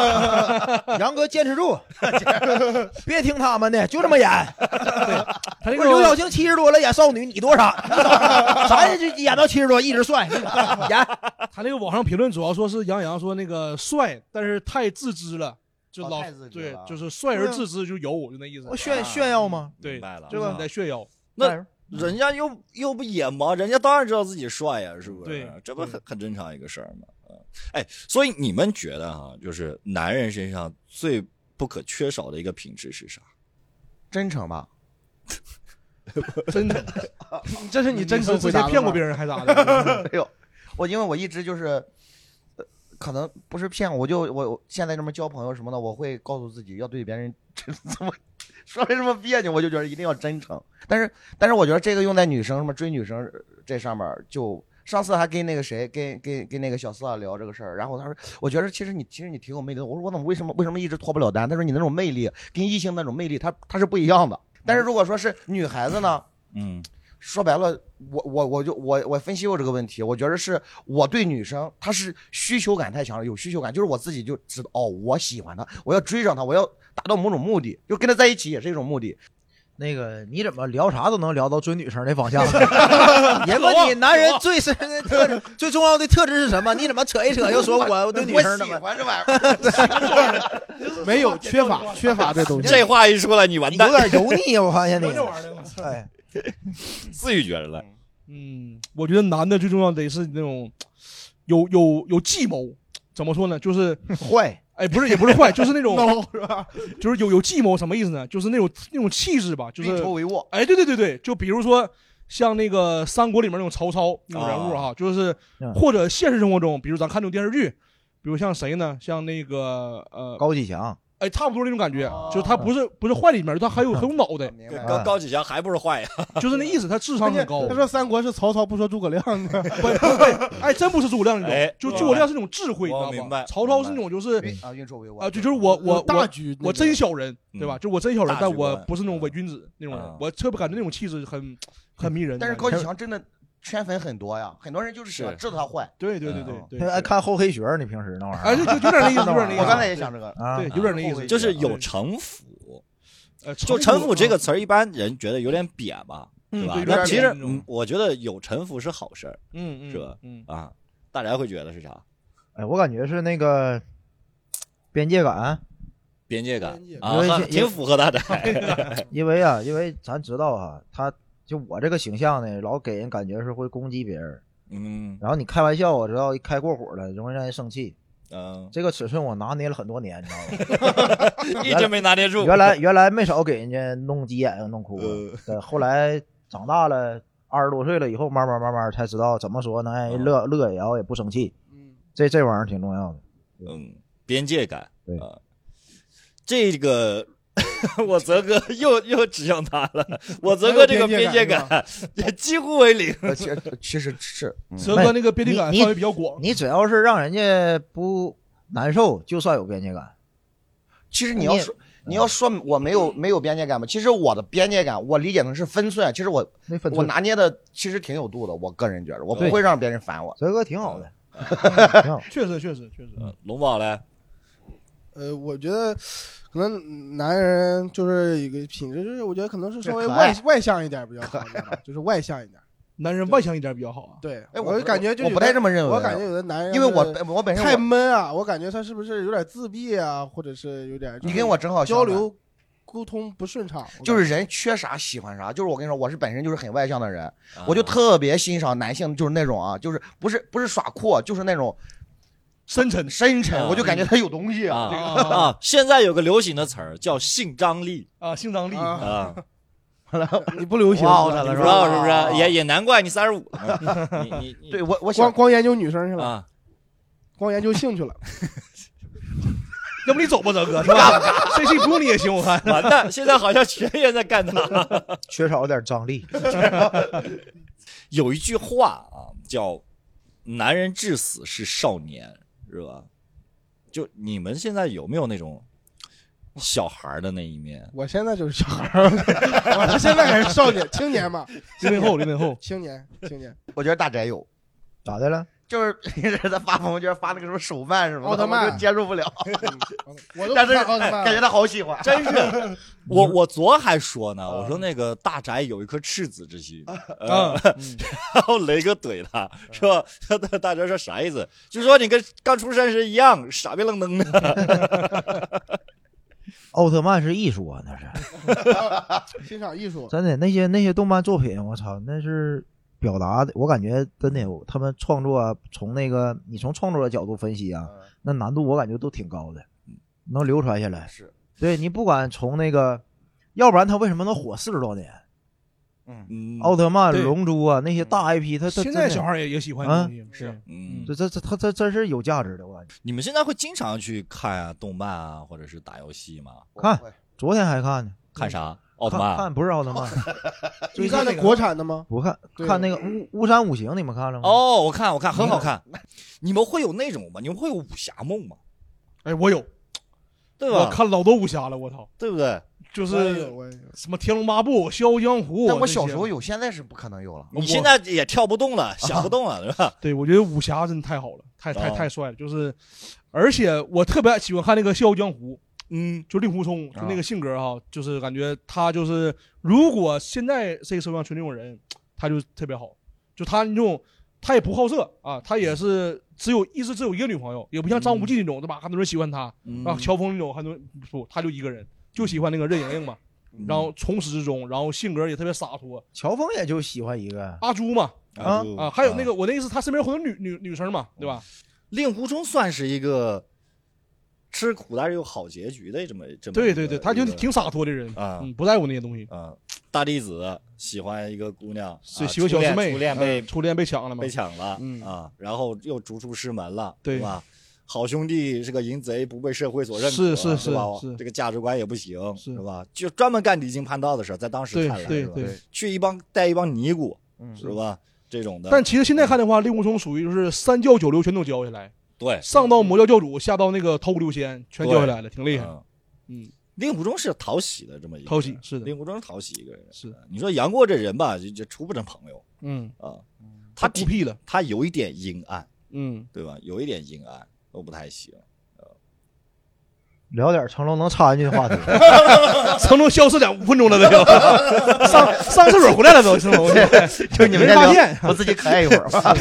S3: (laughs) 杨哥坚持住，别听他们的，就这么演。
S1: 他那
S3: 不是刘晓
S1: 个
S3: 庆七十多了演少女，你多傻？咱就演到七十多一直帅，演
S1: 他那个网上评论主要说是杨洋说那个帅，但是太自知了，就老对就是帅而自知就有，就那意思
S3: 我。炫炫耀吗？
S1: 对
S4: 明白了，
S1: 就是你在炫耀。
S4: 那人家又又不野吗？人家当然知道自己帅呀，是不是？
S1: 对
S4: 这不很很正常一个事儿吗？嗯，哎，所以你们觉得哈，就是男人身上最不可缺少的一个品质是啥？
S2: 真诚吧？(laughs)
S1: 真的，
S5: 这是你真诚
S1: 直
S5: 回答
S1: 骗过别人还咋的？(laughs)
S2: 哎呦，我因为我一直就是，呃可能不是骗我，就我现在这么交朋友什么的，我会告诉自己要对别人 (laughs) 真这么说的这么别扭，我就觉得一定要真诚。但是但是我觉得这个用在女生什么追女生这上面就。上次还跟那个谁，跟跟跟那个小四啊聊这个事儿，然后他说，我觉得其实你其实你挺有魅力的。我说我怎么为什么为什么一直脱不了单？他说你那种魅力跟异性那种魅力，他他是不一样的。但是如果说是女孩子呢，
S4: 嗯
S2: 说白了，我我我就我我分析过这个问题，我觉得是我对女生她是需求感太强了，有需求感，就是我自己就知道哦，我喜欢她，我要追上她，我要达到某种目的，就跟她在一起也是一种目的。
S3: 那个你怎么聊啥都能聊到追女生的方向？(laughs) 人问你男人最深的特质、最重要的特质是什么？你怎么扯一扯又说我对女生怎么？
S2: 喜欢这玩意儿 (laughs) (laughs)
S5: 没有缺乏缺乏这东西。
S4: 这话一出来，你完
S3: 你
S4: 蛋
S3: 有。点油腻，我发现你。(laughs)
S4: 自己觉得嘞，
S1: 嗯，我觉得男的最重要得是那种有有有计谋。怎么说呢？就是 (laughs)
S3: 坏，
S1: 哎，不是也不是坏，就是那种 (laughs)
S5: 孬是吧？
S1: 就是有有计谋，什么意思呢？就是那种那种气质吧，就是
S2: 运筹帷幄。
S1: 哎，对对对对，就比如说像那个三国里面那种曹操那种人物哈，就是
S3: 嗯
S1: 或者现实生活中，比如咱看那种电视剧，比如像谁呢？像那个呃，
S3: 高启强，
S1: 差不多那种感觉，就是他不是不是坏里面，他还有还有脑袋，(laughs)
S4: 高高启强还不是坏呀？(laughs)
S1: 就是那意思，他智商很高。
S5: 他说三国是曹操不说诸葛亮的，(laughs)
S1: 不不，哎，真不是诸葛亮那
S4: 哎
S1: 种，就诸葛亮是那种智慧，你知道
S4: 我明白？
S1: 曹操是那种就是
S2: 啊，运筹帷幄
S1: 啊，就就是我我
S5: 大
S1: 我
S5: 局，
S1: 我真小人，对吧？
S4: 嗯
S1: 就我真小人，但我不是那种伪君子那种
S4: 啊
S1: 人，我特别感觉那种气质很很迷人。
S2: 但是高启强真的圈粉很多呀，很多人就是喜欢知道他坏。
S1: 对对对
S2: 嗯
S1: 对对，
S3: 爱看厚黑学，你平时那玩意
S1: 哎，
S3: 儿
S1: 就就有点那意思，(laughs) 有点那意思。
S2: 我刚才也想这个，
S3: 啊
S1: 对，有点那意思，
S4: 就是有城府，
S1: 呃，
S4: 就城府这个词儿，一般人觉得有点扁吧，是吧那其实我觉得有城府是好事儿
S1: 嗯嗯
S4: 是吧
S1: 嗯，
S4: 啊。大家会觉得是啥？
S3: 哎，我感觉是那个边界感，
S4: 边界感啊 (laughs) 挺符合他的。
S3: 因为啊，因为咱知道啊，他就我这个形象呢，老给人感觉是会攻击别人，
S4: 嗯
S3: 然后你开玩笑，我知道一开过火了，容易让人生气。
S4: 嗯，
S3: 这个尺寸我拿捏了很多年，你知道吗？(laughs)
S4: 一直没拿捏住。
S3: 原来原来没少给人家弄急眼、弄哭后来长大了，二十多岁了以后，慢慢慢慢才知道怎么说能让人乐乐也要也不生气，
S5: 嗯，
S3: 这这玩意儿挺重要的。
S4: 嗯，边界感。
S3: 对
S4: 啊，这个 (laughs) 我泽哥又又指向他了。我泽哥这个边界感 (laughs) 也几乎为零。
S2: 呃其实其实是，(laughs) 嗯
S1: 泽哥那个边界感
S3: 你
S1: 范围比较广，
S3: 你只要是让人家不难受，就算有边界感。
S2: 其实你要说你要说我没有没有边界感吧？其实我的边界感，我理解成是分寸。其实我我拿捏的其实挺有度的，我个人觉得，我不会让别人烦我。
S3: 泽哥挺好的，
S1: 确实确实确实。
S4: 嗯龙宝嘞，
S5: 呃，我觉得可能男人就是一个品质，就是我觉得可能是稍微外外向一点比较好，(laughs) 就是外向一点。
S1: 男人外向一点比较好啊。
S5: 对，
S2: 哎，
S5: 我就感觉就
S2: 我不太这么认为，
S5: 我感觉有的男人
S2: 因为我本我本身
S5: 太闷啊，我感觉他是不是有点自闭啊，或者是有点
S2: 你跟我正好，
S5: 交流沟通不顺畅，
S2: 就是人缺啥喜欢啥。就是我跟你说，我是本身就是很外向的人，
S4: 啊
S2: 我就特别欣赏男性，就是那种啊，就是不是不是耍酷，就是那种
S1: 深沉
S2: 深沉，
S4: 啊
S2: 我就感觉他有东西
S4: 啊
S2: 这个
S4: 啊！现在有个流行的词儿叫性张力
S1: 啊，性张力
S5: 啊
S4: 啊，(laughs)
S5: 你不流行
S2: 了
S5: 是吧
S2: 我
S4: 你不知
S2: 操是吧
S4: 道是不是？也也难怪你三十五，(laughs) 你你你
S2: 对我我
S5: 光
S2: 想
S5: 光研究女生去了，
S4: 啊，
S5: 光研究性去了。(laughs)
S1: 要不你走吧，泽哥是吧？这期不用你也行，我看。
S4: 完蛋！现在好像全员在干他。
S3: 缺少点张力。
S4: 有一句话啊，叫“男人至死是少年”，是吧？就你们现在有没有那种小孩的那一面？
S5: 我现在就是小孩儿，我现在还是少年、青年嘛，
S1: 零零后，零零后，
S5: 青年、青年。
S2: 我觉得大宅有，
S3: 咋的了？
S2: 就是 (laughs) 平时他发朋友圈发那个什么手办什么的，
S5: 奥特曼
S2: 接受不了，(laughs)
S5: 我都 (laughs)
S2: 但是
S5: 不看奥特曼
S2: 感觉他好喜欢。
S4: 真是，我我昨还说呢，我说那个大宅有一颗赤子之心，嗯然后雷哥怼他说，他他大宅说啥意思？就说你跟刚出生时一样傻逼愣登的。
S3: 奥特曼是艺术啊，那是
S5: 欣赏艺术，
S3: 真的。那些那些动漫作品，我操，那是表达的。我感觉真的，他们创作啊从那个你从创作的角度分析啊，那难度我感觉都挺高的，能流传下来。
S2: 是，
S3: 对你不管从那个，要不然他为什么能火四十多年？
S2: 嗯，
S4: 嗯
S3: 奥特曼、龙珠啊，那些大 IP，他他
S1: 现在小孩也也喜欢
S2: 是
S4: 嗯，
S3: 这这这他这真是有价值的，我感觉。
S4: 你们现在会经常去看啊动漫啊，或者是打游戏吗？
S3: 看昨天还看呢，
S4: 看啥？奥特
S3: 看
S4: 曼
S3: 看不是奥特曼，(laughs)
S5: 你看那国产的吗？
S3: 不看看那个巫巫山五行，你们看了吗？
S4: 哦，我看我看很好看。你们会有那种吗？你们会有武侠梦吗？
S1: 哎，我有，
S4: 对吧？
S1: 我看老多武侠了，我操，
S4: 对不对？
S1: 就是什么《天龙八部》《笑傲江湖》。
S2: 但我小时候有，现在是不可能有了。
S4: 你现在也跳不动了，想不动了，对吧？(laughs)
S1: 对我觉得武侠真的太好了，太太
S4: 哦
S1: 太帅了，就是，而且我特别喜欢看那个《笑傲江湖》，
S4: 嗯，
S1: 就令狐冲，就那个性格哈，就是感觉他就是，如果现在这个社会上存这种人，他就特别好，就他那种，他也不好色啊，他也是只有一直只有一个女朋友，也不像张无忌那种，对吧？很多人喜欢他，
S4: 嗯。
S1: 啊，乔峰那种很多人不，他就一个人，就喜欢那个任盈盈嘛，然后从始至终，然后性格也特别洒脱，
S3: 乔峰也就喜欢一个，
S1: 阿朱嘛，
S3: 啊
S1: 啊，还有那个我那意思，他身边有很多女女女生嘛，对吧？
S4: 令狐冲算是一个吃苦但是有好结局的这么这么
S1: 对对对，他就挺洒脱的人，
S4: 啊
S1: 嗯，不在乎那些东西，
S4: 啊，大弟子喜欢一个姑娘，初恋
S1: 喜欢小师妹，
S4: 初恋被
S1: 嗯初恋被抢了嘛
S4: 被，抢了
S1: 嗯
S4: 啊，然后又逐出师门了，
S1: 对
S4: 吧？好兄弟是个淫贼，不被社会所认可，
S1: 是是
S4: 是吧
S1: 是是
S4: 这个价值观也不行，
S1: 是
S4: 是吧？就专门干离经叛道的事儿，在当时看来，是吧
S1: 对对。
S4: 去一帮带一帮尼姑，
S2: 嗯
S4: 是吧？这种的，
S1: 但其实现在看的话，令狐冲属于就是三教九流全都教下来，
S4: 对，
S1: 上到魔教教主，下到那个桃谷六仙，全教下来了，挺厉害。
S4: 嗯
S1: 嗯，
S4: 令狐冲是讨喜的这么一个人
S1: 讨喜是的
S4: 令狐冲是讨喜一个人。
S1: 是
S4: 你说杨过这人吧，就就处不成朋友
S1: 嗯，
S4: 啊。他
S1: 孤僻了，
S4: 他有一点阴暗，
S1: 嗯，
S4: 对吧？有一点阴暗，都不太行。
S3: 聊点成龙能插进去的话题。(laughs)
S1: 成龙消失两五分钟了都，(laughs) 上上厕所回来了都，成龙，(laughs)
S2: 就你们
S1: 发现，
S2: 我自己可爱一会儿吧。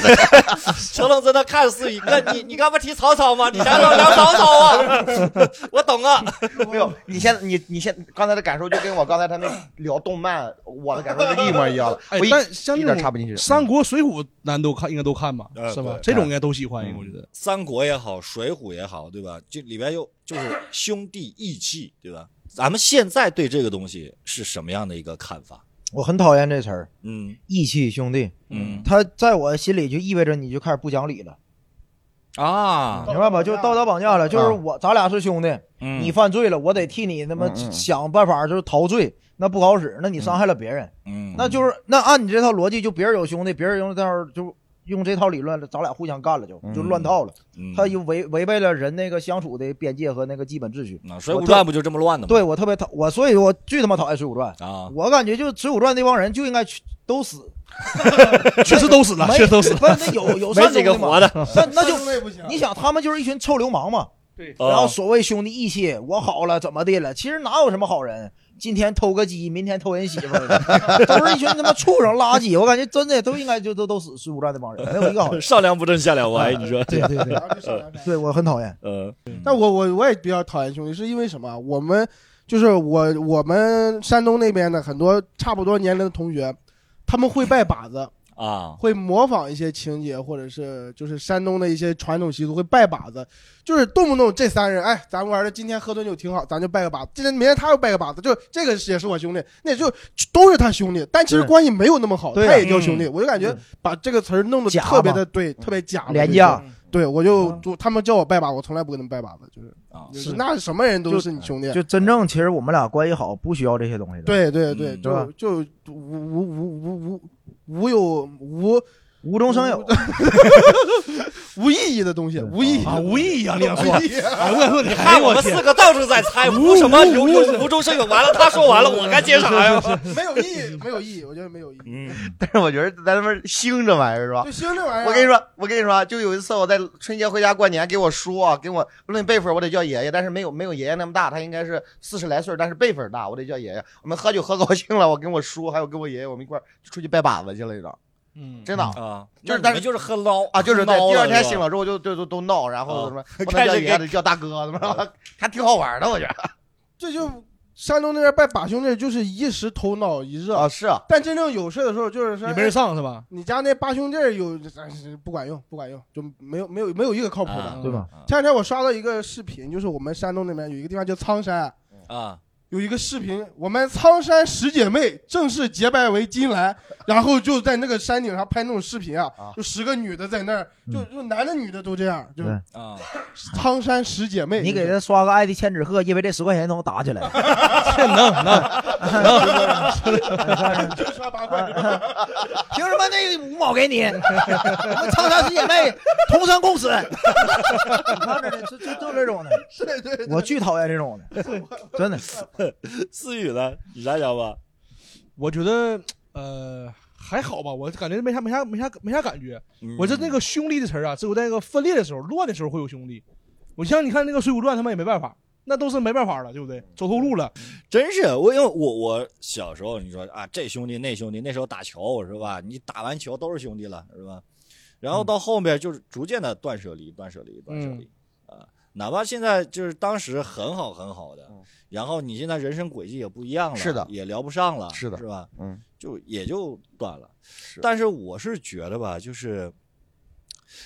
S4: 成龙真的看思雨，哥，你你刚不提曹操吗？你想聊聊曹操啊？我懂啊。
S2: 没有，你现在你你现刚才的感受就跟我刚才他那聊动漫，我的感受是一模一样的。我一，
S1: 哎但像
S2: 插不进去。
S1: 三国、水浒，咱都看，应该都看吧，
S4: 呃
S1: 是吧？这种应该都喜欢，我觉得。
S4: 三国也好，水浒也好，对吧？这里边又就是兄弟义气，对吧？咱们现在对这个东西是什么样的一个看法？
S3: 我很讨厌这词儿，
S4: 嗯
S3: 义气兄弟。
S4: 嗯
S3: 他在我心里就意味着你就开始不讲理了，
S4: 啊，
S3: 明白吧？就是道德绑架了，就是我咱俩是兄弟，
S4: 嗯
S3: 你犯罪了，我得替你他妈想办法就是逃罪，那不好使，那你伤害了别人，
S4: 嗯，
S3: 那就是那按你这套逻辑，就别人有兄弟，别人用这套就用这套理论，咱俩互相干了就就乱套了，
S4: 嗯
S3: 他又违违背了人那个相处的边界和那个基本秩序。
S4: 那《水浒传》不就这么乱的吗？
S3: 对我特别讨我，所以我最他妈讨厌《水浒传》。
S4: 啊，
S3: 我感觉就《水浒传》那帮人就应该去都死，(laughs)
S1: 确实都死了，(laughs) 确实都死了。
S3: 不是那有有 (laughs)
S4: 没几
S3: 善终的吗？
S4: 个活的。
S3: 那那就。你想，他们就是一群臭流氓嘛。
S1: 对
S3: 然后
S4: 啊
S3: 所谓兄弟义气，我好了怎么的了？其实哪有什么好人？今天偷个鸡，明天偷人媳妇儿，(laughs) 都是一群他妈畜生垃圾。我感觉真的都应该就都都死。水浒传那帮人没有一个好人。(laughs)
S4: 上梁不正下梁歪，你说？
S3: 对对对，对我很讨厌。
S4: 呃，
S5: 但我我我也比较讨厌兄弟，是因为什么？我们就是我我们山东那边的很多差不多年龄的同学，他们会拜把子，
S4: 啊，
S5: 会模仿一些情节，或者是就是山东的一些传统习俗，会拜把子，就是动不动这三人，哎，咱们玩的今天喝顿酒挺好，咱就拜个把子，今天明天他又拜个把子，就这个也是我兄弟，那就都是他兄弟，但其实关系没有那么好，他也叫兄弟，我就感觉把这个词儿弄得特别的对，特别假，
S3: 廉价，
S5: 对我就就他们叫我拜把，我从来不跟他们拜把子，就是
S4: 啊
S5: 就是。那什么人都是你兄弟，
S3: 就真正其实我们俩关系好，不需要这些东西的。，
S5: 对对对，
S4: 嗯
S5: 就就无无无无无无有无
S3: 无中生有。(laughs)
S5: 无意义的东西，无意义
S1: 啊，无意义啊！你想说，
S5: 无意义
S1: 哎，我说，你
S4: 看
S1: 我
S4: 们四，个到处在猜无什么有有无中生有，完了他说完了，(laughs) 我该接啥呀？
S5: 没有意义，没有意义，我觉得没有意义。
S4: 嗯
S2: 但是我觉得咱他妈兴这玩意儿是吧
S5: 就？兴这玩意儿，
S2: 我跟你说，我跟你说，就有一次我在春节回家过年，给我叔啊，给我论辈分，我得叫爷爷，但是没有没有爷爷那么大，他应该是四十来岁，但是辈分大，我得叫爷爷。我们喝酒喝高兴了，我跟我叔还有跟我爷爷，我们一块儿出去拜把子去了，你知道？
S1: 嗯，
S2: 真的
S4: 啊，
S2: 就是但是
S4: 就是喝捞
S2: 啊，就是在
S4: 喝孬
S2: 第二天醒了之后就就就都闹，然后
S4: 啊
S2: 什么 (laughs) 不能
S4: 开始给
S2: 叫爷爷的叫大哥，怎么着 (laughs) 还挺好玩的，我觉得 (laughs)
S5: 这就山东那边拜把兄弟，就是一时头脑一热，
S2: 啊是啊，
S5: 但真正有事的时候，就是说
S1: 你没人上是吧？
S5: 你家那八兄弟有不管用，不管用，就没有没有没有一个靠谱的。
S4: 啊
S3: 对吧？
S5: 前两天我刷到一个视频，就是我们山东那边有一个地方叫苍山，
S4: 啊，
S5: 有一个视频，我们苍山十姐妹正式结拜为金兰，(laughs) 然后就在那个山顶上拍那种视频啊
S2: 啊，
S5: 就十个女的在那儿，就就男的女的都这样，就
S3: 对
S4: 啊，
S5: 苍山十姐妹。
S3: 你给他刷个爱的千纸鹤，因为这十块钱能打起来。
S1: 能 (laughs) 能，
S5: 就刷八块，(laughs)
S3: 凭什么那五毛给你？我们苍山十姐妹同生共死。你看着呢，就就就这种的，
S5: 是对对，
S3: 我巨讨厌这种的，真的。(laughs)
S4: 思雨呢？你啥想法？
S1: 我觉得呃还好吧，我感觉没啥没啥没啥没啥感觉。
S4: 嗯
S1: 我这那个兄弟的词儿啊，只有在那个分裂的时候、乱的时候会有兄弟。我像你看那个《水浒传》，他们也没办法，那都是没办法了，对不对？走投路了，
S4: 真是我，因为我我小时候你说啊，这兄弟那兄弟，那时候打球是吧？你打完球都是兄弟了是吧？然后到后面就是逐渐的断舍离，断舍离，断舍离、啊。哪怕现在就是当时很好很好的，
S2: 嗯
S4: 然后你现在人生轨迹也不一样了，
S2: 是的
S4: 也聊不上了，
S2: 是的
S4: 是吧？
S2: 嗯，
S4: 就也就断了。
S2: 是
S4: 但是我是觉得吧，就是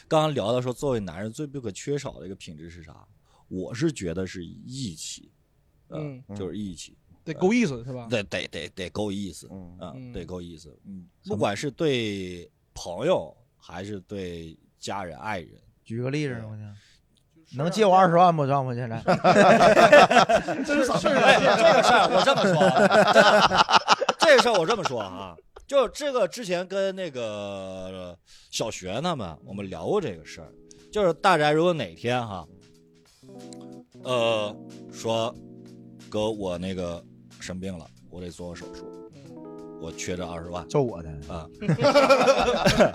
S4: 刚刚聊到说，作为男人最不可缺少的一个品质是啥？我是觉得是义气，
S1: 嗯，
S4: 就是义气。
S1: 得够意思是吧？
S4: 得得得得够意思，
S2: 嗯
S4: 得够意思，嗯，不管是对朋友还是对家人爱人，
S3: 举个例子，我讲能借我二十万不，丈夫现在？(laughs)
S1: 这
S4: 个事儿我这么说啊，这个事儿我这么说啊，就这个之前跟那个小学他们我们聊过这个事儿，就是大宅如果哪天哈，呃，说哥我那个生病了，我得做个手术，我缺这二十万
S3: 揍我的，
S4: 啊，(laughs)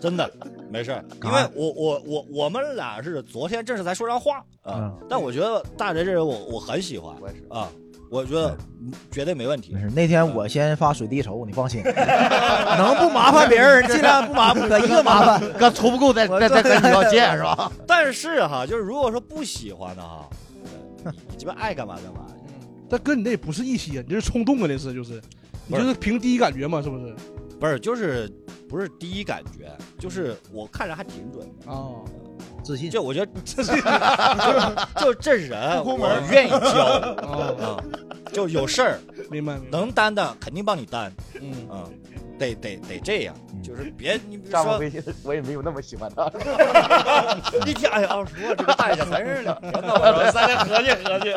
S4: 真的没事儿，因为我我我我们俩是昨天正是才说上话啊，
S3: 嗯
S4: 但我觉得大宅这人我我很喜欢
S2: 我也是
S4: 啊，我觉得绝对没问题
S3: 没。事。那天我先发水滴筹，你放心，(laughs) 能不麻烦别人尽量不麻烦，哥一个麻烦。
S2: 哥筹不够再再再跟你要借是吧？(laughs)
S4: 但是哈，就是如果说不喜欢的哈，你你鸡巴爱干嘛干嘛。
S1: 但哥，你那也不是一些，你这是冲动啊，那是就是，你就是凭第一感觉嘛，是不是？
S4: 不是，就是不是第一感觉，就是我看着还挺准的。
S1: 啊，
S3: 自信，
S4: 就我觉得 (laughs) 这是，(laughs) 就这人我愿意教
S1: 啊，(laughs)
S4: 啊，就有事儿
S1: 明白。
S4: 能担的肯定帮你担
S1: 嗯，
S4: 啊，得得得这样，
S3: 嗯
S4: 就是别你比如说
S2: 我也没有那么喜欢他。
S4: 一天哎呀，二十万这个大爷真是两天呢，我说咱俩合计合计。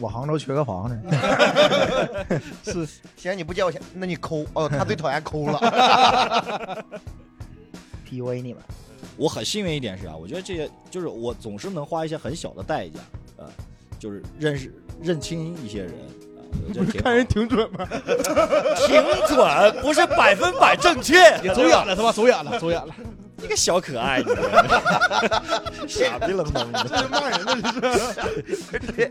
S3: 我杭州缺个房子，
S1: 是
S2: 既然你不借我钱，那你抠哦，他最讨厌抠了。
S3: PUA 你们。
S4: 我很幸运一点是啊，我觉得这些就是我总是能花一些很小的代价，啊，就是认识认清一些人，
S5: 看人挺准吗？(laughs)
S4: 挺准，不是百分百正确，
S1: 你走眼了他妈？走眼了，走眼了。
S4: 你个小可爱，(laughs) 傻逼愣登的。
S5: 这是骂人的，这是。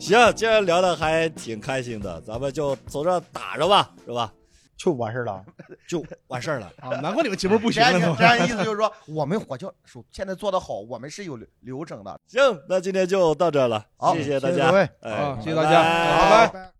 S4: 行，今天聊的还挺开心的，咱们就从这打着吧，是吧？
S3: 就完事儿了，(laughs)
S4: 就完事儿了。
S1: 啊，难怪你们节目不行了
S2: 这样意思 (laughs) 就是说，我们火教手现在做的好，我们是有流流程的。
S4: 行，那今天就到这了，
S2: 好
S4: 谢谢大家，
S3: 谢谢各位
S4: 哎
S1: 啊谢谢大家拜
S5: 拜。